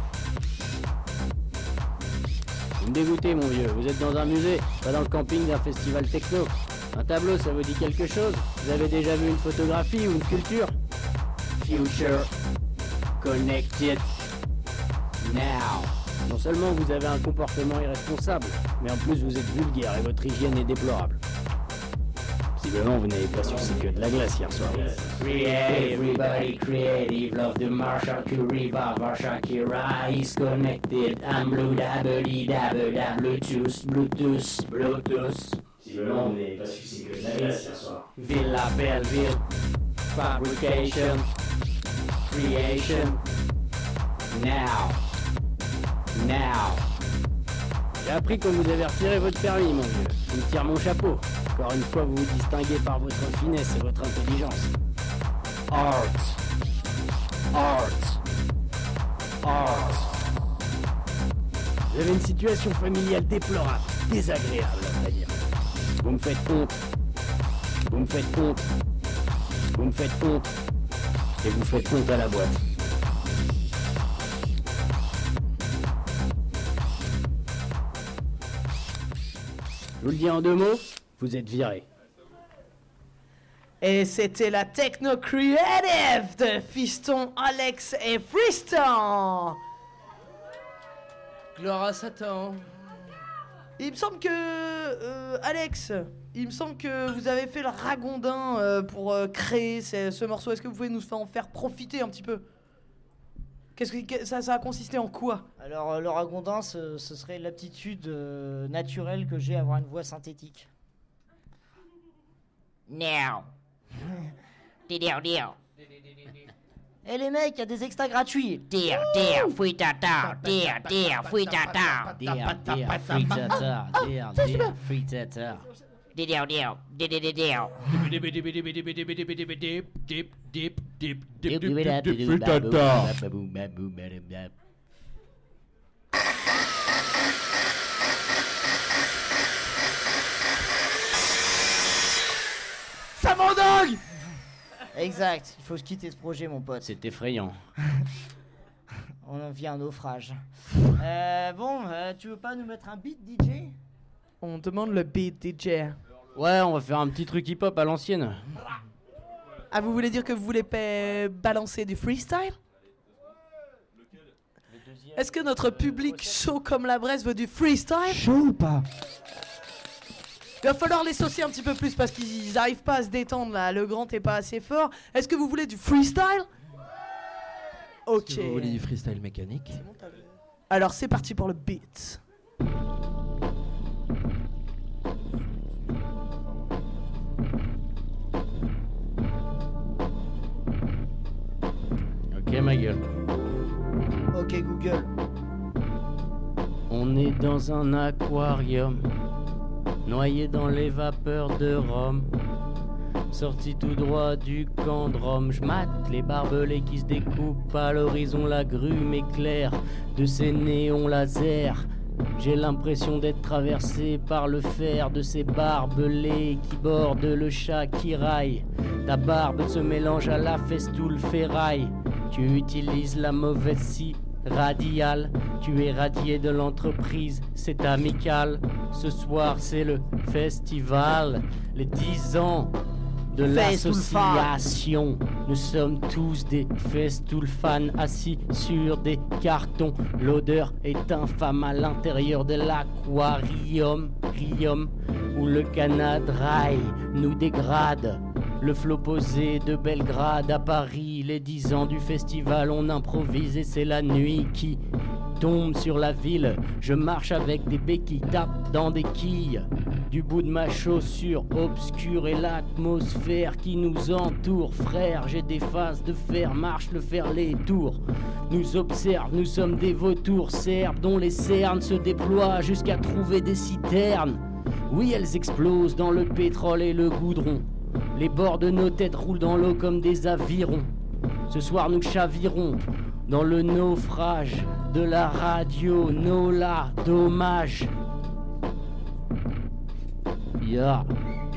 Vous me dégoûtez, mon vieux. Vous êtes dans un musée, pas dans le camping d'un festival techno. Un tableau, ça vous dit quelque chose? Vous avez déjà vu une photographie ou une sculpture Future. Connected. Now. Non seulement vous avez un comportement irresponsable, mais en plus vous êtes vulgaire et votre hygiène est déplorable. Visiblement, vous n'avez pas sucé que de la glace hier soir. Create, everybody creative, love the Marshall Curie, Barbara Shakira is connected. I'm blue, dabby, dabby, da, Bluetooth, Bluetooth, Bluetooth. Visiblement, vous n'avez pas sucé que de la glace hier soir. Villa Belleville, fabrication, creation, now, now. J'ai appris qu'on vous avait retiré votre permis, mon vieux. Je me tire mon chapeau. Encore une fois, vous vous distinguez par votre finesse et votre intelligence. Art. Art. Art. Vous avez une situation familiale déplorable, désagréable, à dire. Vous me faites honte. Vous me faites honte. Vous me faites honte. Et vous faites honte à la boîte. Je vous le dis en deux mots, vous êtes viré. Et c'était la Techno Creative de Fiston, Alex et Tristan. Gloire à Satan. Il me semble que euh, Alex, il me semble que vous avez fait le ragondin euh, pour euh, créer ce, ce morceau. Est-ce que vous pouvez nous en faire profiter un petit peu? Qu'est-ce que ça, ça a consisté en quoi? Alors, euh, le ragondin, ce, ce serait l'aptitude euh, naturelle que j'ai à avoir une voix synthétique. Now. [laughs] Eh les mecs, il y a des extras gratuits. Dire, dire, fouille ta tard, dire, dire, fouille ta tard. Dire, dire, free tata. Dire, dire, free tata. Dire, dire, dire, dire, dire. Free tata. Ça m'en dingue Exact, il faut se quitter ce projet, mon pote. C'est effrayant. On en vient un naufrage. Euh, bon, euh, tu veux pas nous mettre un beat, DJ On demande le beat, DJ. Ouais, on va faire un petit truc hip-hop à l'ancienne. Ah, vous voulez dire que vous voulez pas balancer du freestyle? Est-ce que notre public chaud comme la braise veut du freestyle? Chaud ou pas? Il va falloir les saucer un petit peu plus parce qu'ils arrivent pas à se détendre là. Le grand est pas assez fort. Est-ce que vous voulez du freestyle? Ok. Vous voulez du freestyle mécanique? Alors c'est parti pour le beat. Ok, ma gueule. Ok, Google. On est dans un aquarium, noyé dans les vapeurs de Rome. Sorti tout droit du camp de Rome, je mate les barbelés qui se découpent à l'horizon, la grume éclaire de ces néons laser. J'ai l'impression d'être traversé par le fer de ces barbelés qui bordent le chat qui raille. Ta barbe se mélange à la festoule ferraille. Tu utilises la mauvaise scie radiale. Tu es radié de l'entreprise, c'est amical. Ce soir, c'est le festival. Les 10 ans de l'association. Nous sommes tous des fans assis sur des cartons. L'odeur est infâme à l'intérieur de l'aquarium, rium, où le canadраille nous dégrade. Le flot posé de Belgrade à Paris, les dix ans du festival, on improvise et c'est la nuit qui tombe sur la ville. Je marche avec des béquilles, tape dans des quilles. Du bout de ma chaussure obscure et l'atmosphère qui nous entoure. Frère, j'ai des faces de fer, marche le faire les tours. Nous observe, nous sommes des vautours serbes dont les cernes se déploient jusqu'à trouver des citernes. Oui, elles explosent dans le pétrole et le goudron. Les bords de nos têtes roulent dans l'eau comme des avirons. Ce soir, nous chavirons dans le naufrage de la radio. Nola, dommage. Yeah,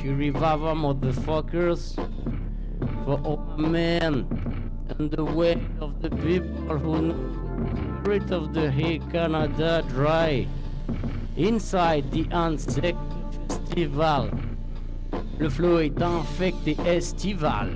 to revive motherfuckers for all men and the way of the people who know the spirit of the Hey Canada dry inside the insect festival. Le flot est infecté estival.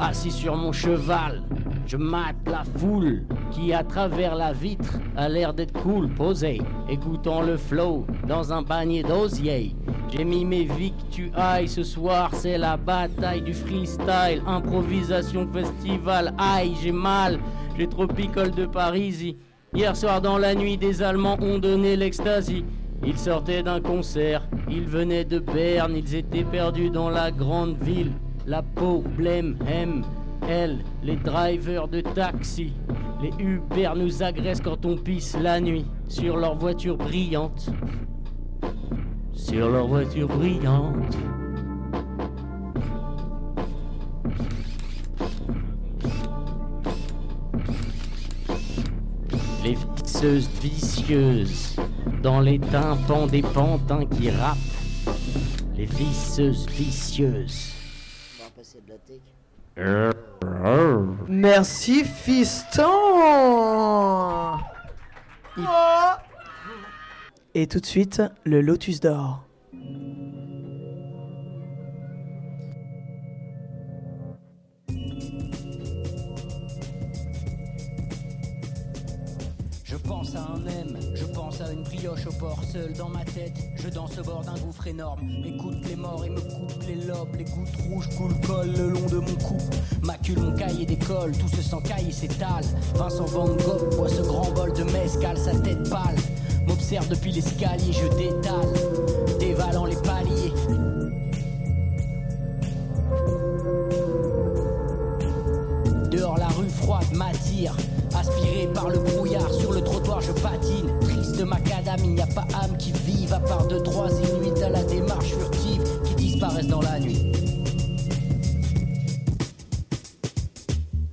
Assis sur mon cheval, je mate la foule qui, à travers la vitre, a l'air d'être cool, posé, écoutant le flow dans un panier d'osier. J'ai mis mes victuailles ce soir, c'est la bataille du freestyle, improvisation festival. Aïe, j'ai mal, j'ai trop picole de Parisie. Hier soir, dans la nuit, des Allemands ont donné l'extasie. Ils sortaient d'un concert, ils venaient de Berne, ils étaient perdus dans la grande ville. La peau, blême, M, L, les drivers de taxi. Les Uber nous agressent quand on pisse la nuit sur leur voiture brillante. Sur leur voiture brillante. Les visseuses vicieuses dans les tympans des pantins qui rappent. Les visseuses vicieuses. Merci, fiston Et tout de suite, le Lotus d'or. Je pense à un M, une brioche au port, seul dans ma tête. Je danse au bord d'un gouffre énorme. Écoute les morts et me coupe les lobes. Les gouttes rouges coulent collent le long de mon cou. Macule mon cahier d'école, tout se caille et s'étale. Vincent Van Gogh boit ce grand bol de mezcal, sa tête pâle. M'observe depuis l'escalier, je détale, dévalant les paliers. m'attire. Aspiré par le brouillard sur Triste macadamie, y a pas âme qui vive à part deux, trois inuits à la démarche furtive qui disparaissent dans la nuit.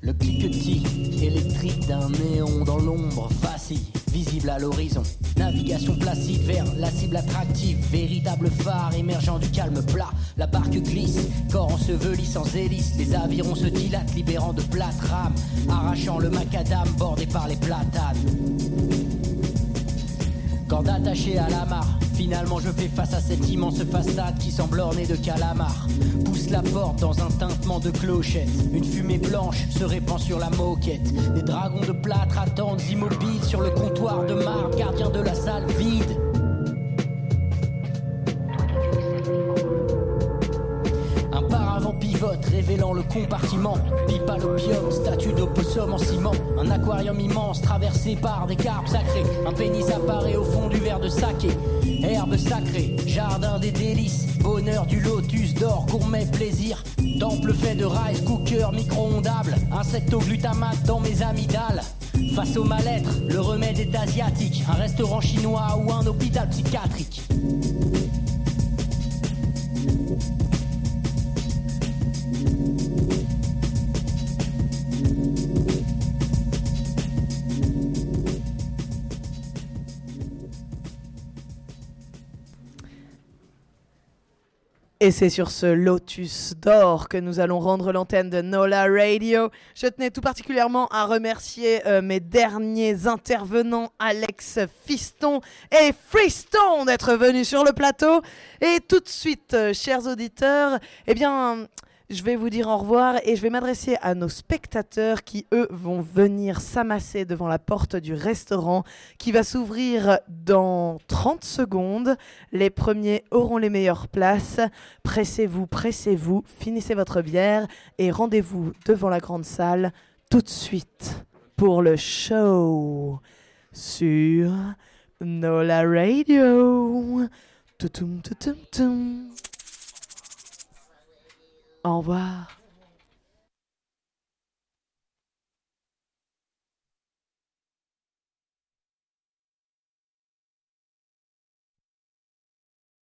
Le cliquetis électrique d'un néon dans l'ombre vacille, visible à l'horizon. Navigation placide vers la cible attractive, véritable phare émergeant du calme plat. La barque glisse, corps enseveli sans hélice. Les avirons se dilatent, libérant de plates rames, arrachant le macadam bordé par les platanes. Corde attachée à la mare, finalement je fais face à cette immense façade qui semble ornée de calamars. Pousse la porte dans un tintement de clochette. Une fumée blanche se répand sur la moquette. Des dragons de plâtre attendent immobiles sur le comptoir de marbre, gardien de la salle vide. Révélant le compartiment. Pipe l'opium, statue d'opossum en ciment. Un aquarium immense traversé par des carpes sacrées. Un pénis apparaît au fond du verre de saké. Herbe sacrée, jardin des délices. Bonheur du lotus d'or, gourmet plaisir. Temple fait de rice, cooker, micro-ondable. Insecte au glutamate dans mes amygdales. Face au mal-être, le remède est asiatique. Un restaurant chinois ou un hôpital psychiatrique. Et c'est sur ce lotus d'or que nous allons rendre l'antenne de Nola Radio. Je tenais tout particulièrement à remercier euh, mes derniers intervenants, Alex Fiston et Freestone, d'être venus sur le plateau. Et tout de suite, euh, chers auditeurs, eh bien, je vais vous dire au revoir et je vais m'adresser à nos spectateurs qui, eux, vont venir s'amasser devant la porte du restaurant qui va s'ouvrir dans 30 secondes. Les premiers auront les meilleures places. Pressez-vous, pressez-vous, finissez votre bière et rendez-vous devant la grande salle tout de suite pour le show sur Nola Radio. Toutoum, toutoum, toum. Au revoir.